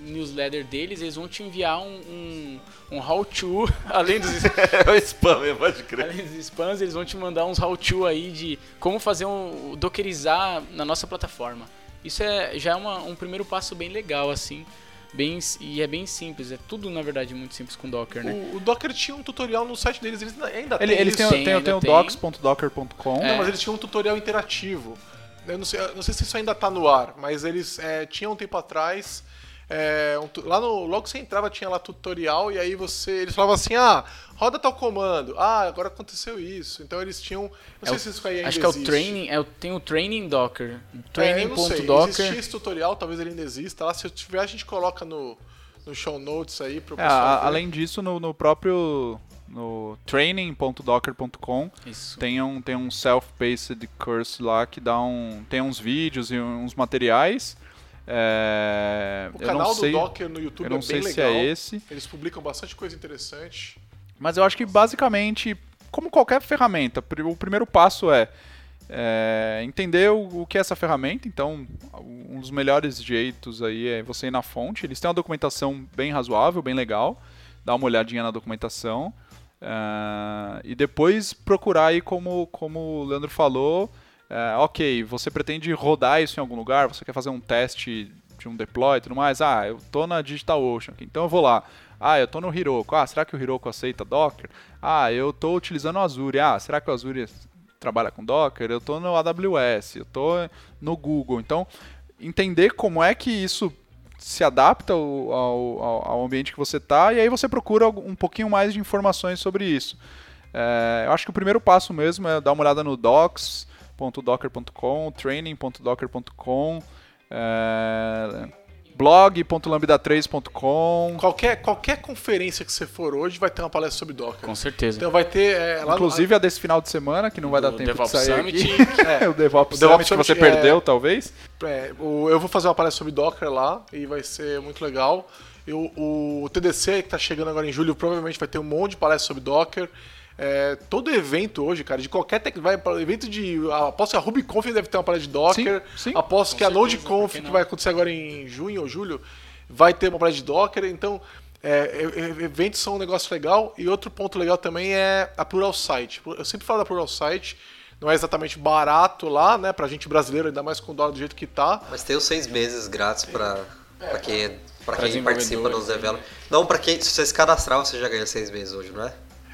newsletter deles, eles vão te enviar um, um, um how-to, (laughs) além dos, (laughs) (laughs) é o spam, pode crer. além dos spams, eles vão te mandar uns how-to aí de como fazer um dockerizar na nossa plataforma. Isso é, já é uma, um primeiro passo bem legal, assim, bem, e é bem simples, é tudo, na verdade, muito simples com Docker, né? O, o Docker tinha um tutorial no site deles, eles ainda Ele, têm eles isso. têm, o- tem, tem o tem. docs.docker.com. É. Não, mas eles tinham um tutorial interativo. Eu não sei, eu não sei se isso ainda tá no ar, mas eles é, tinham um tempo atrás. É, um lá no, logo que você entrava tinha lá tutorial e aí você eles falavam assim ah roda tal comando ah agora aconteceu isso então eles tinham não É sei o- se isso aí ainda Acho que é o existe. training, é o, tem o training Docker. É, Training.docker. esse tutorial, talvez ele ainda exista. Lá, se eu tiver, a gente coloca no, no show notes aí pro É, pessoal. a- ver. além disso, no, no próprio no training.docker.com tem um, tem um self-paced course lá que dá um. Tem uns vídeos e uns materiais. É, o eu não canal sei, do Docker no YouTube eu não é sei bem se legal. é esse. Eles publicam bastante coisa interessante. Mas eu acho que basicamente, como qualquer ferramenta, o primeiro passo é, é, entender o, o que é essa ferramenta. Então, um dos melhores jeitos aí é você ir na fonte. Eles têm uma documentação bem razoável, bem legal. Dá uma olhadinha na documentação. ah, e depois procurar aí, como, como o Leandro falou, é, ok, você pretende rodar isso em algum lugar, você quer fazer um teste de um deploy e tudo mais. Ah, eu tô na DigitalOcean, então eu vou lá. Ah, eu tô no Heroku. Ah, será que o Heroku aceita Docker? Ah, eu tô utilizando o Azure. Ah, será que o Azure trabalha com Docker? Eu tô no AWS, eu tô no Google. Então, entender como é que isso se adapta ao, ao- ao- ambiente que você tá e aí você procura um pouquinho mais de informações sobre isso. É, eu acho que o primeiro passo mesmo é dar uma olhada no docs.docker.com, training.docker.com, é, blog.lambda3.com. Qualquer, qualquer conferência que você for hoje vai ter uma palestra sobre Docker. Com certeza. Então vai ter. é, lá no- Inclusive a desse final de semana, que não vai dar tempo DevOps de sair Summit. aqui. (laughs) É, o DevOps O DevOps Summit que você é- perdeu, talvez. É, o- eu vou fazer uma palestra sobre Docker lá e vai ser muito legal. Eu- o TDC que tá chegando agora em julho provavelmente vai ter um monte de palestras sobre Docker. É, todo evento hoje, cara, de qualquer tec... vai para evento de. Aposto que a RubyConf deve ter uma palestra de Docker. Sim, sim. Aposto que a NodeConf, que vai acontecer agora em junho ou julho, vai ter uma palestra de Docker. Então, é, eventos são um negócio legal. E outro ponto legal também é a Pluralsight. Eu sempre falo da Pluralsight. Não é exatamente barato lá, né, pra gente brasileiro, ainda mais com o dólar do jeito que tá. Mas tem os seis meses grátis pra, pra quem, pra quem desenvolvedores, participa dos developers. Não, pra quem. Se você se cadastrar, você já ganha seis meses hoje, não é?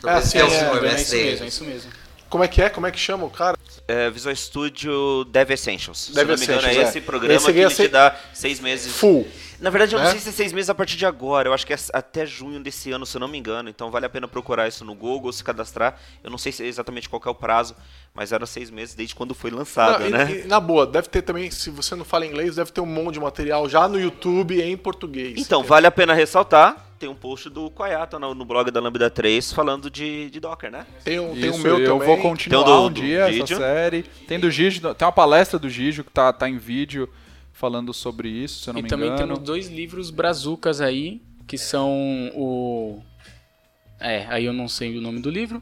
É, sei se sim, é é, É, é MS isso mesmo, é isso mesmo. Como é que é? Como é que chama o cara? É, Visual Studio Dev Essentials. Se Dev não me engano, é Essentials, é. esse programa Esse que ganha ele se- te dá seis meses. Full. Na verdade, eu não né? sei se é seis meses a partir de agora. Eu acho que é até junho desse ano, se eu não me engano. Então vale a pena procurar isso no Google, se cadastrar. Eu não sei se é exatamente qual que é o prazo, mas era seis meses desde quando foi lançado, Não, e- né? e, na boa, deve ter também, se você não fala inglês, deve ter um monte de material já no YouTube em português. Então, vale a pena ressaltar. Tem um post do Koyata no, no blog da Lambda 3 falando de, de Docker, né? Tem um, tem Isso, um meu eu também. vou continuar Tem o do- um dia essa série. Tem do Gígio, tem uma palestra do Gígio que tá, tá em vídeo falando sobre isso, se eu não E me também engano. temos dois livros brazucas aí, que são o. É, aí eu não sei o nome do livro.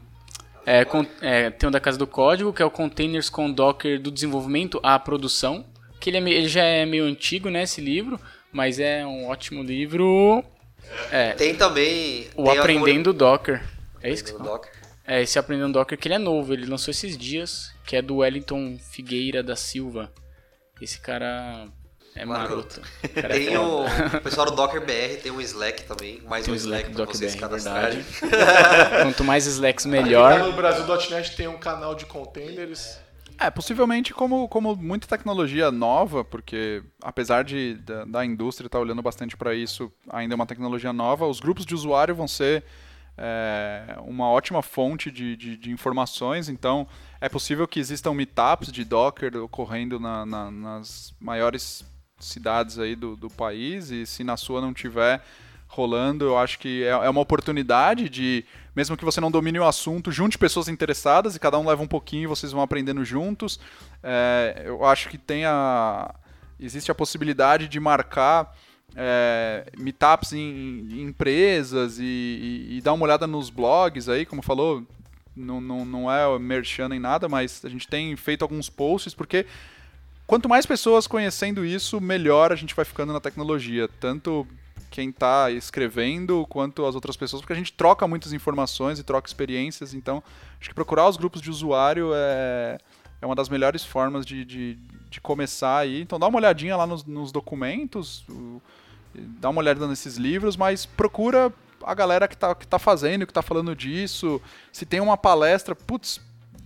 É, con- é, tem o da Casa do Código, que é o Containers com Docker do desenvolvimento à produção. Que ele, é meio- ele já é meio antigo, né, esse livro, mas é um ótimo livro. É, Tem também. o tem Aprendendo Docker. É isso que você? Docker. É, esse Aprendendo Docker que ele é novo, ele lançou esses dias, que é do Wellington Figueira da Silva. Esse cara é Maroto. maroto. (laughs) O cara é Tem o, o pessoal do Docker BR, tem um Slack também. Mais Tem um Slack Slack Docker vocês BR, cadastrarem. (laughs) Quanto mais slacks, melhor. no Brasil.net tem um canal de containers. É, possivelmente como, como muita tecnologia nova, porque apesar de, da, da indústria estar olhando bastante para isso, ainda é uma tecnologia nova, os grupos de usuário vão ser é, uma ótima fonte de, de, de informações, então é possível que existam meetups de Docker ocorrendo na- na- nas maiores cidades aí do, do país, e se na sua não tiver, rolando. Eu acho que é, é uma oportunidade de, mesmo que você não domine o assunto, junte pessoas interessadas e cada um leva um pouquinho e vocês vão aprendendo juntos. É, eu acho que tem a, existe a possibilidade de marcar é, meetups em, em empresas e, e, e, dar uma olhada nos blogs aí, como falou, não, não, não é merchan nem nada, mas a gente tem feito alguns posts porque quanto mais pessoas conhecendo isso, melhor a gente vai ficando na tecnologia, tanto quem está escrevendo quanto as outras pessoas, porque a gente troca muitas informações e troca experiências, então acho que procurar os grupos de usuário é, é uma das melhores formas de, de, de começar aí. Então dá uma olhadinha lá nos, nos documentos, dá uma olhada nesses livros, mas procura a galera que está que tá fazendo, que está falando disso. Se tem uma palestra, putz,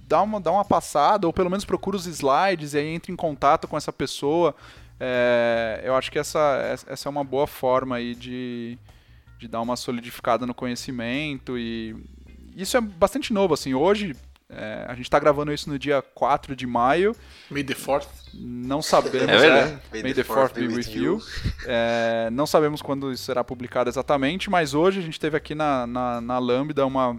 dá uma, dá uma passada, ou pelo menos procura os slides e aí entra em contato com essa pessoa. É, eu acho que essa, essa é uma boa forma aí de, de dar uma solidificada no conhecimento e isso é bastante novo, assim, hoje é, a gente está gravando isso no dia 4 de maio. May the 4th. Não sabemos. (laughs) É. É, May, May the 4th be with you. É, não sabemos quando isso será publicado exatamente, mas hoje a gente teve aqui na, na, na Lambda uma,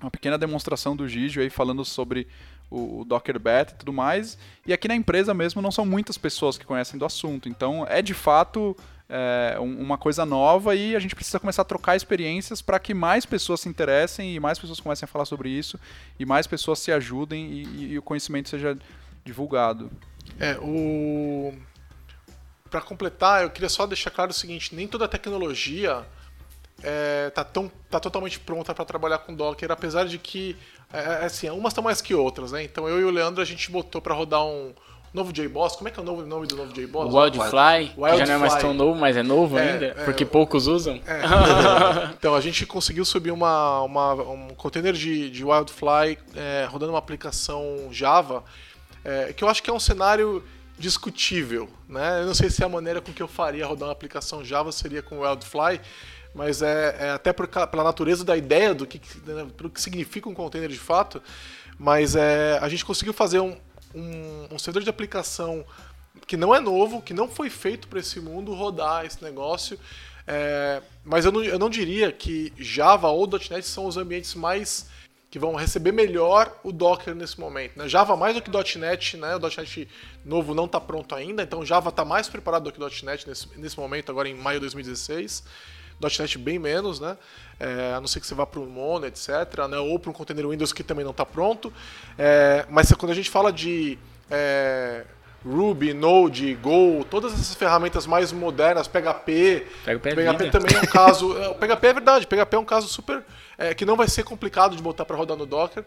uma pequena demonstração do Gigio aí falando sobre o, Docker Beta e tudo mais. E aqui na empresa mesmo não são muitas pessoas que conhecem do assunto. Então é de fato é, uma coisa nova e a gente precisa começar a trocar experiências para que mais pessoas se interessem e mais pessoas comecem a falar sobre isso e mais pessoas se ajudem e, e o conhecimento seja divulgado. É, o para completar, eu queria só deixar claro o seguinte: nem toda tecnologia é, tá, tão, tá totalmente pronta para trabalhar com Docker, apesar de que é, é, assim, umas estão mais que outras, né? Então eu e o Leandro a gente botou para rodar um novo J-Boss. Como é que é o novo nome do novo J-Boss? Wildfly, Wild já não é mais tão novo, mas é novo é, ainda, é, porque poucos usam. É. (laughs) então a gente conseguiu subir uma, uma um container de, de Wildfly rodando uma aplicação Java, que eu acho que é um cenário discutível, né? Eu não sei se a maneira com que eu faria rodar uma aplicação Java seria com Wildfly, mas é, é até por, pela natureza da ideia do que, né, que significa um container de fato. Mas é, a gente conseguiu fazer um, um, um servidor de aplicação que não é novo, que não foi feito para esse mundo rodar esse negócio. É, mas eu não, eu não diria que Java ou .NET são os ambientes mais que vão receber melhor o Docker nesse momento. Né? Java mais do que .NET, né? o .NET novo não está pronto ainda, então Java está mais preparado do que .NET nesse, nesse momento, agora em maio de 2016. .NET bem menos, né? É, a não ser que você vá para um Mono, etc., né? ou para um container Windows que também não está pronto. É, mas quando a gente fala de é, Ruby, Node, Go, todas essas ferramentas mais modernas, PHP, PHP, é PHP também é um caso. (laughs) É, o PHP é verdade, PHP é um caso super é, que não vai ser complicado de botar para rodar no Docker.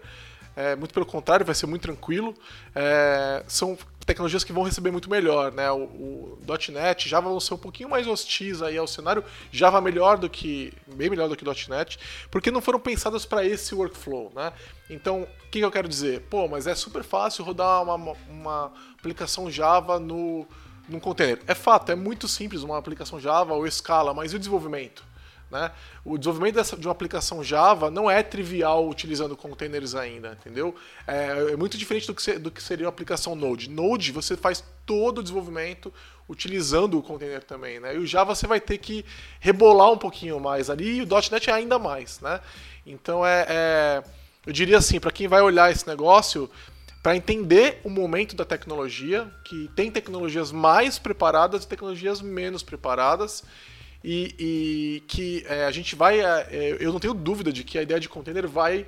É, muito pelo contrário, vai ser muito tranquilo. É, são tecnologias que vão receber muito melhor, né? O, o, .NET, Java vão ser um pouquinho mais hostis aí ao cenário, Java melhor do que, bem melhor do que .NET, porque não foram pensadas para esse workflow, né? Então, o que, que, eu quero dizer? Pô, mas é super fácil rodar uma, uma aplicação Java no, num container. É fato, é muito simples uma aplicação Java ou Scala, mas e o desenvolvimento? Né? O desenvolvimento dessa, de uma aplicação Java não é trivial utilizando containers ainda, entendeu? É, é muito diferente do que, do que seria uma aplicação Node. Node você faz todo o desenvolvimento utilizando o container também, né? E o Java você vai ter que rebolar um pouquinho mais ali e o .NET é ainda mais, né? Então é, é eu diria assim, para quem vai olhar esse negócio, para entender o momento da tecnologia, que tem tecnologias mais preparadas e tecnologias menos preparadas e, e que é, a gente vai. É, é, eu não tenho dúvida de que a ideia de container vai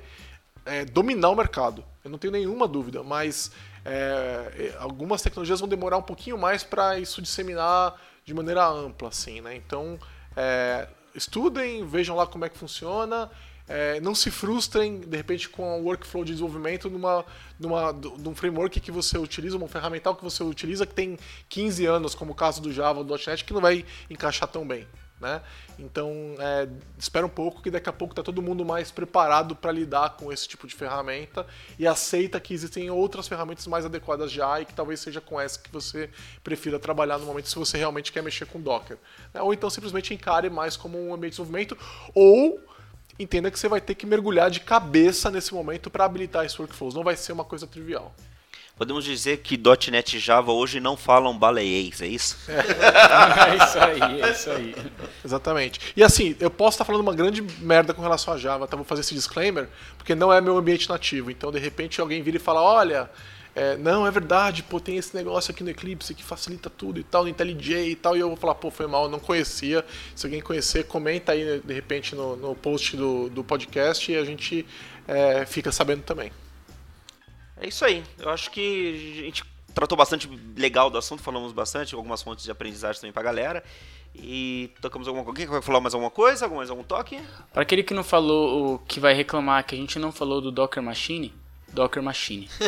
é, dominar o mercado. Eu não tenho nenhuma dúvida, mas é, algumas tecnologias vão demorar um pouquinho mais para isso disseminar de maneira ampla, assim, né? Então, é, estudem, vejam lá como é que funciona. É, não se frustrem, de repente, com o workflow de desenvolvimento numa, numa, num framework que você utiliza, uma ferramental que você utiliza que tem 15 anos, como o caso do Java ou do .NET, que não vai encaixar tão bem. Né? Então, é, espera um pouco que daqui a pouco está todo mundo mais preparado para lidar com esse tipo de ferramenta e aceita que existem outras ferramentas mais adequadas já e que talvez seja com essa que você prefira trabalhar no momento se você realmente quer mexer com Docker. Né? Ou então simplesmente encare mais como um ambiente de desenvolvimento ou entenda que você vai ter que mergulhar de cabeça nesse momento para habilitar esses workflows. Não vai ser uma coisa trivial. Podemos dizer que .NET e Java hoje não falam baleiês, é isso? (laughs) é isso aí, é isso aí. Exatamente. E assim, eu posso estar falando uma grande merda com relação a Java, tá? Vou fazer esse disclaimer, porque não é meu ambiente nativo. Então, de repente, alguém vira e fala, olha, é, não, é verdade, pô, tem esse negócio aqui no Eclipse que facilita tudo e tal, no IntelliJ e tal, e eu vou falar, pô, foi mal, não conhecia. Se alguém conhecer, comenta aí, de repente, no, no post do, do podcast e a gente é, fica sabendo também. É isso aí. Eu acho que a gente tratou bastante legal do assunto, falamos bastante, algumas fontes de aprendizagem também pra galera. E tocamos alguma coisa. Quem vai falar mais alguma coisa? Mais algum toque? Para aquele que não falou, que vai reclamar que a gente não falou do Docker Machine, Docker Machine. (laughs)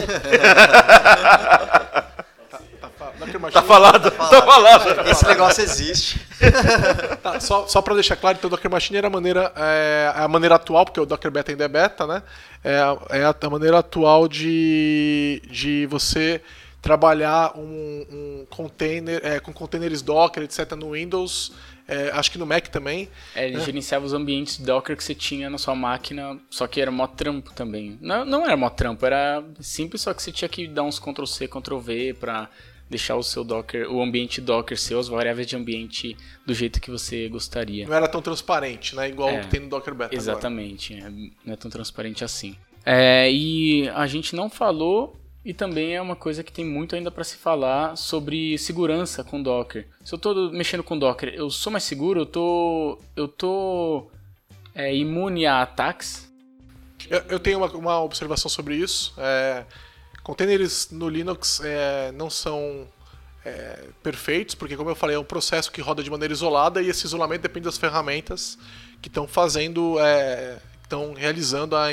Tá falado, tá falado. Esse negócio existe. (laughs) Tá, só só para deixar claro, então o Docker Machine era a maneira, é, a maneira atual, porque o Docker Beta ainda é beta, né? É, é a, maneira atual de, de você trabalhar um, um container, é, com containers Docker, etc. no Windows, é, acho que no Mac também. É, ele né? gerenciava os ambientes Docker que você tinha na sua máquina, só que era mó trampo também. Não, não era mó trampo, era simples, só que você tinha que dar uns Ctrl C, Ctrl V para deixar o seu Docker, o ambiente Docker seu, as variáveis de ambiente do jeito que você gostaria. Não era tão transparente, né? Igual É, o que tem no Docker Beta Exatamente, é, não é tão transparente assim. É, e a gente não falou, e também é uma coisa que tem muito ainda para se falar sobre segurança com Docker. Se eu estou mexendo com Docker, eu sou mais seguro? Eu tô, eu tô é, imune a ataques? Eu, eu tenho uma, uma observação sobre isso. É, containers no Linux é, não são é, perfeitos, porque, como eu falei, é um processo que roda de maneira isolada e esse isolamento depende das ferramentas que estão fazendo, é, estão realizando, a,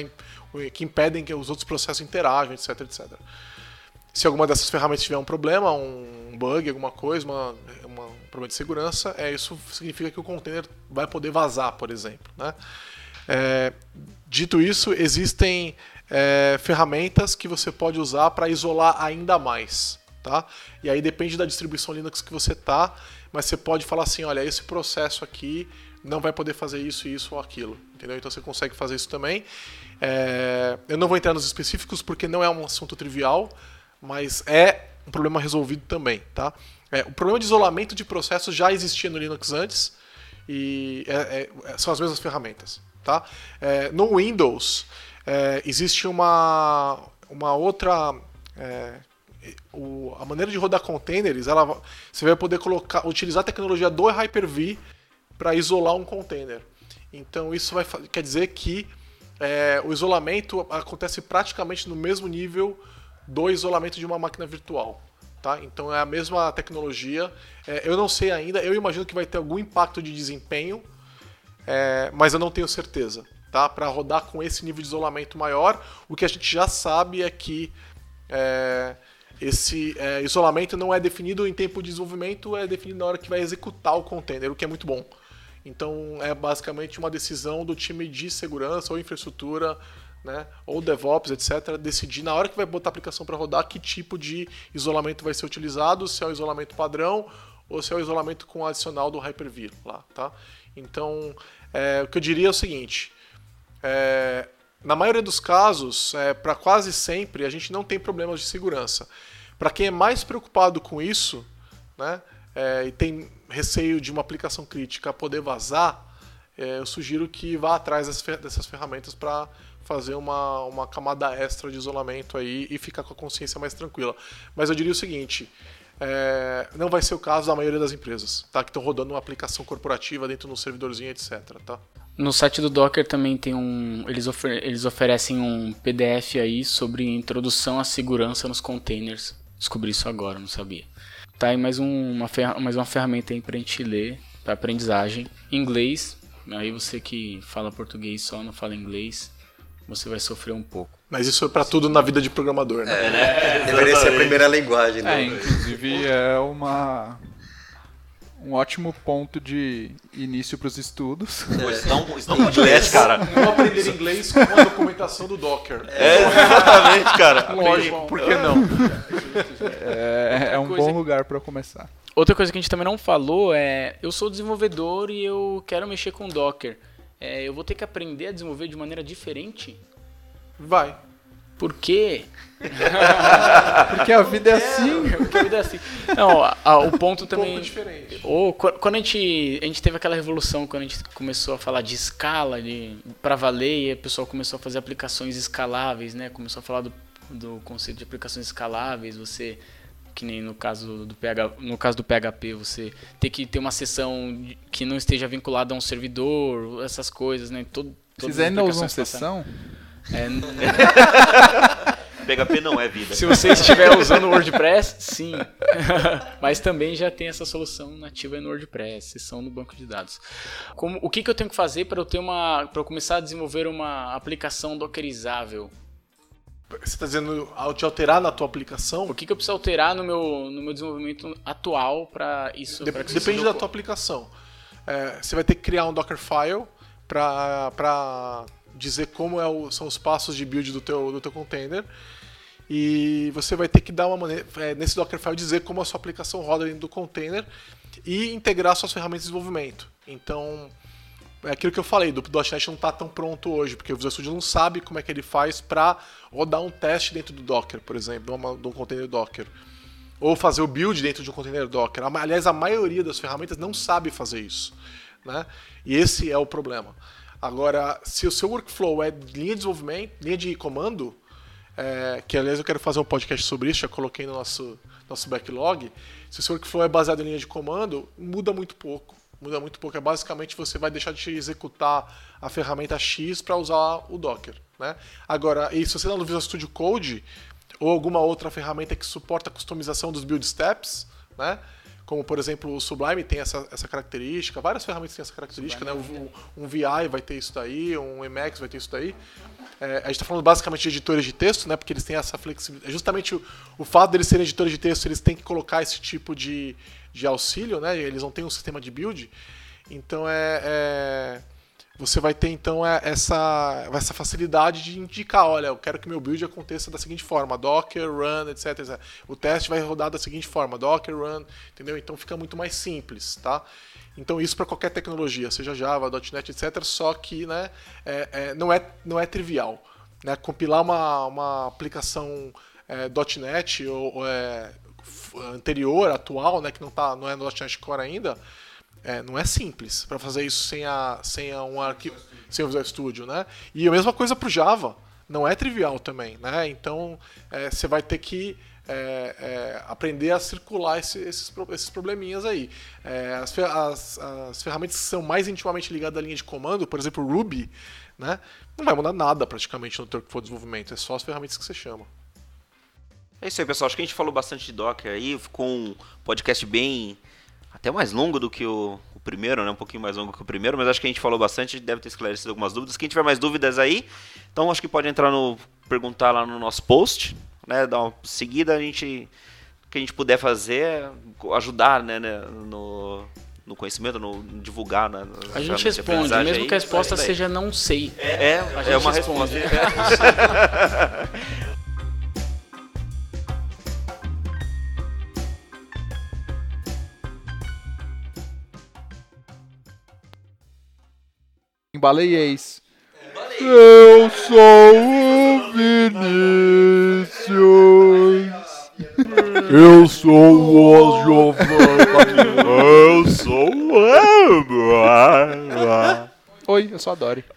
que impedem que os outros processos interajam, etc, etc. Se alguma dessas ferramentas tiver um problema, um bug, alguma coisa, uma, uma, um problema de segurança, é, isso significa que o container vai poder vazar, por exemplo. Né? É, dito isso, existem é, ferramentas que você pode usar para isolar ainda mais. Tá? E aí depende da distribuição Linux que você tá, mas você pode falar assim, olha, esse processo aqui não vai poder fazer isso, isso ou aquilo, entendeu? Então você consegue fazer isso também. É, eu não vou entrar nos específicos porque não é um assunto trivial, mas é um problema resolvido também, tá? É, o problema de isolamento de processos já existia no Linux antes e é, é, são as mesmas ferramentas, tá? É, no Windows é, existe uma, uma outra é, o, a maneira de rodar containers, ela, você vai poder colocar, utilizar a tecnologia do Hyper-V para isolar um container. Então isso vai, quer dizer que é, o isolamento acontece praticamente no mesmo nível do isolamento de uma máquina virtual. Tá? Então é a mesma tecnologia. É, eu não sei ainda, eu imagino que vai ter algum impacto de desempenho, é, mas eu não tenho certeza. Tá? Para rodar com esse nível de isolamento maior, o que a gente já sabe é que é, esse é, isolamento não é definido em tempo de desenvolvimento, é definido na hora que vai executar o container, o que é muito bom. Então é basicamente uma decisão do time de segurança ou infraestrutura, né, ou DevOps, etc., decidir na hora que vai botar a aplicação para rodar que tipo de isolamento vai ser utilizado, se é o isolamento padrão ou se é o isolamento com adicional do Hyper-V lá, tá? Então, é, o que eu diria é o seguinte: é, na maioria dos casos, é, para quase sempre, a gente não tem problemas de segurança. Para quem é mais preocupado com isso, né, é, e tem receio de uma aplicação crítica poder vazar, é, eu sugiro que vá atrás dessas ferramentas para fazer uma, uma camada extra de isolamento aí e ficar com a consciência mais tranquila. Mas eu diria o seguinte. É, não vai ser o caso da maioria das empresas, tá? Que estão rodando uma aplicação corporativa dentro de um servidorzinho, etc. Tá? No site do Docker também tem um. Eles, ofer eles oferecem um PDF aí sobre introdução à segurança nos containers. Descobri isso agora, não sabia. Tá aí mais, um, uma, mais uma ferramenta aí pra gente ler, pra aprendizagem. Em inglês, aí você que fala português só, não fala inglês, você vai sofrer um pouco. Mas isso é pra tudo na vida de programador, né? É, né? Deveria ser a primeira linguagem. É, né? inclusive é uma um ótimo ponto de início para os estudos. Pô, estão, estão inglês, cara. Vou aprender inglês com a documentação do Docker. É, exatamente, cara. (laughs) Lógico, por que não? É, é um Coisa bom lugar para começar. Outra coisa que a gente também não falou é: eu sou desenvolvedor e eu quero mexer com Docker. É, eu vou ter que aprender a desenvolver de maneira diferente? Vai. Por quê? (laughs) Porque a vida é assim. Porque a vida é assim. Não, a- a- o ponto Um também. pouco diferente. Ou qu- quando a gente, a gente teve aquela revolução, quando a gente começou a falar de escala, de para valer, e o pessoal começou a fazer aplicações escaláveis, né? Começou a falar do, do conceito de aplicações escaláveis, você que nem no caso do PH, no caso do PHP, você ter que ter uma sessão que não esteja vinculada a um servidor, essas coisas, né? Todo, Vocês ainda usam passaram- É, n- PHP não é vida. se você estiver usando o WordPress, sim. (laughs) Mas também já tem essa solução nativa no WordPress, sessão no banco de dados. Como, o que, que eu tenho que fazer para eu ter uma, para eu começar a desenvolver uma aplicação dockerizável? Você está dizendo ao te alterar na tua aplicação? O que, que eu preciso alterar no meu, no meu desenvolvimento atual para isso? Dep- pra que isso depende seja da tua aplicação. É, você vai ter que criar um Dockerfile para dizer como é o- são os passos de build do teu, do teu container. E você vai ter que dar uma maneira, é, nesse Dockerfile dizer como a sua aplicação roda dentro do container e integrar suas ferramentas de desenvolvimento. Então, é aquilo que eu falei, do .NET não está tão pronto hoje, porque o Visual Studio não sabe como é que ele faz para rodar um teste dentro do Docker, por exemplo, de um container Docker. Ou fazer o build dentro de um container Docker. Aliás, a maioria das ferramentas não sabe fazer isso. Né? E esse é o problema. Agora, se o seu workflow é linha de desenvolvimento, linha de comando, é, que aliás eu quero fazer um podcast sobre isso, já coloquei no nosso, nosso backlog. Se o seu workflow é baseado em linha de comando, muda muito pouco. Muda muito pouco. É basicamente você vai deixar de executar a ferramenta X para usar o Docker. Né? Agora, e se você está no Visual Studio Code ou alguma outra ferramenta que suporta a customização dos build steps, né? Como por exemplo o Sublime tem essa, essa característica, várias ferramentas têm essa característica, né? O- um VI vai ter isso daí, um Emacs vai ter isso daí. É, a gente está falando basicamente de editores de texto, né? Porque eles têm essa flexibilidade. Justamente o, o fato deles serem editores de texto, eles têm que colocar esse tipo de, de auxílio, né? Eles não têm um sistema de build. Então é, é- você vai ter então é, essa, essa facilidade de indicar, olha, eu quero que meu build aconteça da seguinte forma, Docker, Run, etc, etc. O teste vai rodar da seguinte forma, Docker, Run, entendeu? Então fica muito mais simples, tá? Então isso para qualquer tecnologia, seja Java, .NET, etc. Só que, né, é- é- não é não é trivial, né? Compilar uma, uma aplicação é, .NET ou, ou, é, anterior, atual, né, que não tá não é no .NET Core ainda, é, não é simples para fazer isso sem, a, sem a um arquivo, sem o Visual Studio, né? E a mesma coisa para o Java, não é trivial também, né? Então é, você vai ter que é, é, aprender a circular esse- esses, esses probleminhas aí. É, as, as- as ferramentas que são mais intimamente ligadas à linha de comando, por exemplo, Ruby, né? Não vai mudar nada praticamente no teu for desenvolvimento, é só as ferramentas que você chama. É isso aí, pessoal. Acho que a gente falou bastante de Docker aí. Ficou um podcast bem. Até mais longo do que o, o primeiro, né? Um pouquinho mais longo que o primeiro, mas acho que a gente falou bastante. Deve ter esclarecido algumas dúvidas. Quem tiver mais dúvidas aí, então acho que pode entrar no. perguntar lá no nosso post, né? Dar uma seguida, a gente. O que a gente puder fazer, ajudar, né? né, No, no conhecimento, no, no divulgar, né? A gente de responde, mesmo aí, que a resposta é seja não sei. É, a é gente uma responde. resposta. (laughs) Embaleiês. Eu sou o Vinícius. Eu sou o Giovanni. Eu sou o Oi, eu sou a Dori. (laughs)